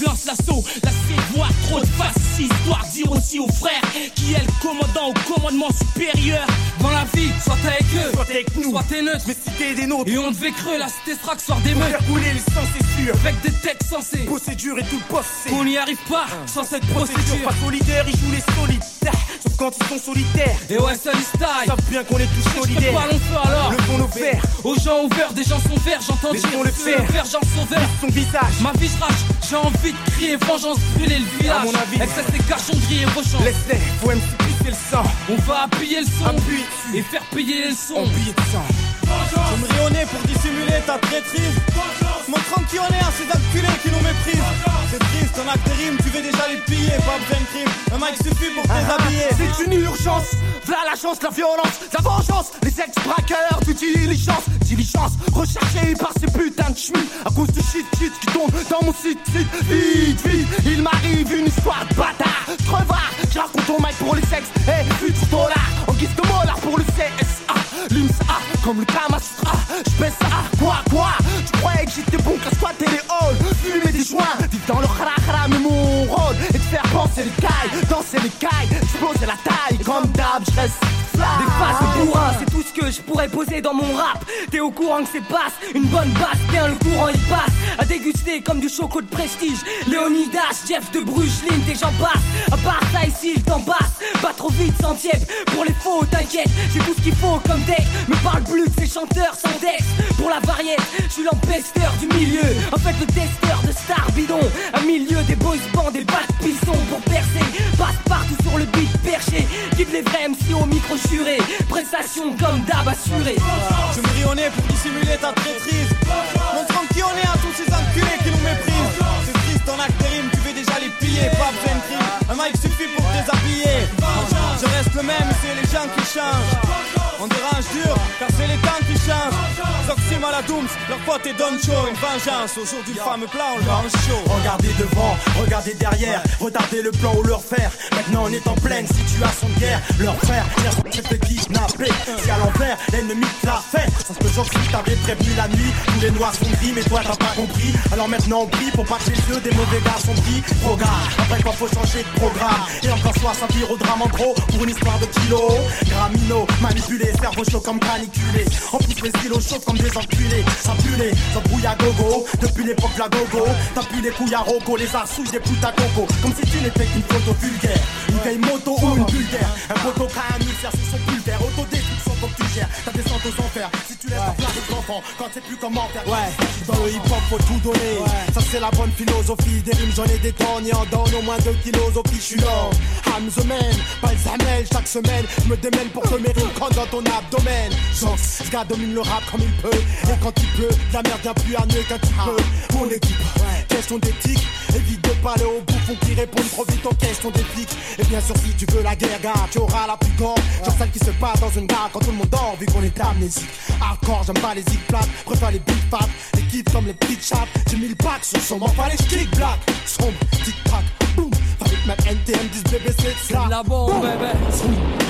S12: Je lance l'assaut, la voix trop de face, histoire dire aussi aux frères qui est le commandant au commandement supérieur. Dans la vie, soit t'es avec eux, soit t'es avec nous, soit t'es neutre, mais si t'es des nôtres. Et on devait creux, la cité sera que soir des meufs.
S23: Faire couler les sangs, c'est sûr.
S12: Avec des textes censés,
S23: Procédure et tout le poste,
S12: on n'y arrive pas sans cette
S23: Procédure
S12: procédure.
S23: pas solidaire, ils jouent les solitaires. Sauf quand ils sont solitaires.
S12: Et ouais, ça
S23: Ils savent bien qu'on est tous solidaires.
S12: pas long feu alors
S23: Le font nos verts.
S12: Aux gens ouverts, des gens sont verts, j'entends dire
S23: Laissons le faire.
S12: vert, j'en sauveur
S23: Son visage.
S12: Ma vie rage, j'ai envie de crier vengeance, brûler le village
S23: À mon avis.
S12: Excès des cachons grillés, rochant
S23: Laisse-les, faut MC pisser le sang.
S12: On va appuyer le son
S23: Appuie
S12: et faire payer le son
S23: billets de sang.
S38: Je me rionnais pour dissimuler ta traîtrise. Montrant qui on est à ces enculés qui nous méprisent. C'est triste, ton acte de rime, tu veux déjà les piller, pas besoin de crime. Un mic suffit pour te déshabiller.
S23: C'est une urgence, voilà la chance, la violence, la vengeance. Les ex-braqueurs du diligence, diligence recherchée par ces putains de schmitts à cause du shit shit qui tombe dans mon site site. Vite, vite, il m'arrive une histoire de bâtard, crevard. Je raconte ton mic pour les sexes, et futur dollar en guise de molar pour le CSA. L'IMSA, comme le Kamasutra, je baisse ça. Quoi, quoi? Croyais que j'étais bon qu'à squatter les halls, fumer des joints, vivre dans le khara mais mon rôle faire penser les cailles, danser les cailles, exploser la taille. Comme d'hab, je reste fly.
S12: Des faces de bourrin, c'est tout ce que je pourrais poser dans mon rap. T'es au courant que c'est basse, une bonne basse, bien le courant il passe. À déguster comme du choco de prestige. Léonidas, Jeff de Brugelin, et j'en passe. À part ça ici, il t'en passe. Pas trop vite, sans tiède. Pour les faux, t'inquiète, j'ai tout ce qu'il faut comme deck. Me parle plus de ces chanteurs sans dex. Pour la variette, je suis l'empesteur du milieu. En fait, le testeur de star bidon. Un milieu des boys bands, des bacs pissons pour percer. Passe partout sur le beat perché. Guide les vrais MC au micro juré. Prestation comme d'hab assuré.
S38: Je me pour dissimuler ta traîtrise. Montrant qui on est à tous ces enculés qui nous méprisent. C'est triste, ton acte rime, tu veux déjà les piller, pas besoin de crime. Un mic suffit pour te déshabiller. Je reste le même, c'est les gens qui changent. On dérange dur, car c'est les temps qui changent. Zoxy
S26: rime à la Dooms, leur pote est Don Cho. Une vengeance au jour du fameux plan, on le mange chaud. Regardez devant, regardez derrière, retardez le plan ou leur faire. Maintenant on est en pleine situation de guerre. Leur frère, s'est fait kidnapper. C'est à l'envers, l'ennemi te l'a fait. Ça se peut genre si t'avais prévenu la nuit, tous les noirs sont gris, mais toi t'as pas compris. Alors maintenant on prie pour pas que les yeux des mauvais gars sont pris. Programme, après quand faut changer de programme. Et encore soit ça vire au drame en gros pour une histoire de kilo. Gramino, manipulé, cerveau chaud comme caniculé. En plus les stylos chauds comme des enculés. Ça pue les embrouilles à gogo. Depuis l'époque la gogo, t'as les couilles à roco, les arsouilles des putes à coco. Comme si tu n'étais qu'une photo vulgaire. Une vieille moto ou une vulgaire. Un poteau qui a un ulcère sur son pulvaire. Autodestruction gères. Ta descente aux enfers. Si tu laisses ta place aux enfants, quand tu sais plus comment faire. Ouais, dans le hip hop faut tout donner. Ça c'est la bonne philosophie. Des rimes j'en ai des tonnes et en donne au moins deux kilos au je suis là. I'm the man, pas le. Chaque semaine, je me démène pour que mes rimes dans ton abdomen. Chance, ce gars domine le rap comme il peut. Et quand il pleut, la merde vient plus à mieux qu'un petit peu. Mon équipe, question d'éthique. Évite de parler aux bouffons qui répondent trop vite aux questions des flics. Et bien sûr, si tu veux la guerre, gars, tu auras la plus grande. Genre celle qui se passe dans une gare quand tout le monde dort, vu qu'on est amnésique. Hardcore, j'aime pas les zig plates, préfère les big fat. Les kids comme les petites chattes. J'ai mis le pack sur son pas les kick black. Sombre, tic tac, ma NTM 10 BBC, c'est la bombe, bébé.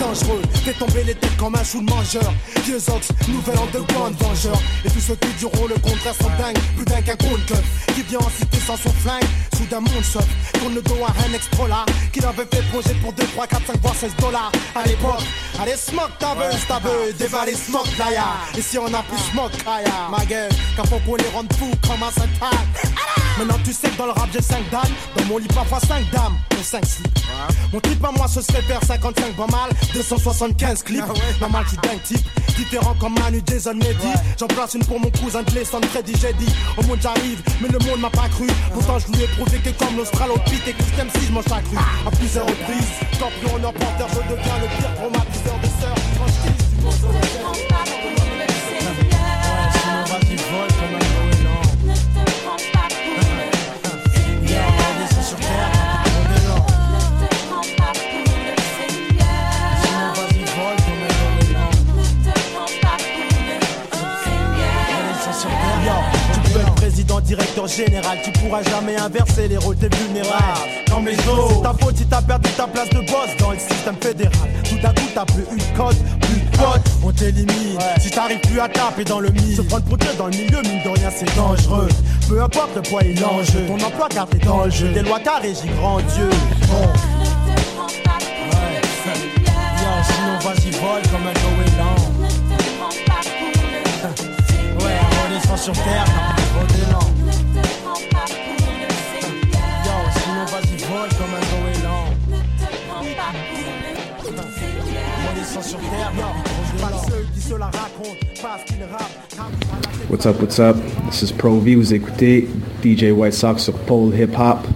S26: Dangereux, fais tomber les têtes comme un chou de mangeur. Vieux ox, nouvel underground vengeur. Et tous ceux qui diront le contraire sont dingues, plus dingues qu'un compte club. Qui vient en cité sans son flingue, soudain monde sauf. Tourne le dos à un extra là, qui l'avait fait projet pour 2, 3, 4, 5, voire 16 dollars. À l'époque, allez smoke ta buzz, ta dévaler smoke playa. Et si on a plus smoke, kaya, ma gueule, faut qu'on les rende fous comme un saint Maintenant tu sais que dans le rap j'ai 5 dames Dans mon lit parfois 5 dames Pour 5 slips Mon type à moi ce serait faire 55 pas mal. 275 clips. Normal qui dingue type. Différent comme Manu Jason Neddy J'en place une pour mon cousin de l'Essonne Freddy j'ai dit Au monde j'arrive mais le monde m'a pas cru. Pourtant je lui ai prouvé que comme l'Australopithèque Et que je mange ta cru. À plusieurs reprises Scorpion, honneur, porteur Je deviens le pire traumatiseur de sœurs. Quand je général, tu pourras jamais inverser les rôles, t'es vulnérable. Dans mes os, c'est ta faute si t'as perdu ta place de boss dans le système fédéral. Tout à coup, t'as plus une code, plus de potes, on t'élimine. Si t'arrives plus à taper dans le mille, se prendre pour Dieu dans le milieu, mine de rien, c'est dangereux. Peu importe le poids et l'enjeu, ton emploi car t'es dans le jeu. Des lois t'as régi, grand Dieu. Bon. Ouais. Sinon vas-y, vole comme un goéland. Ouais, redescends sur terre,
S39: What's up, what's up? This is Pro V. Vous écoutez DJ White Sox sur Pole Hip Hop.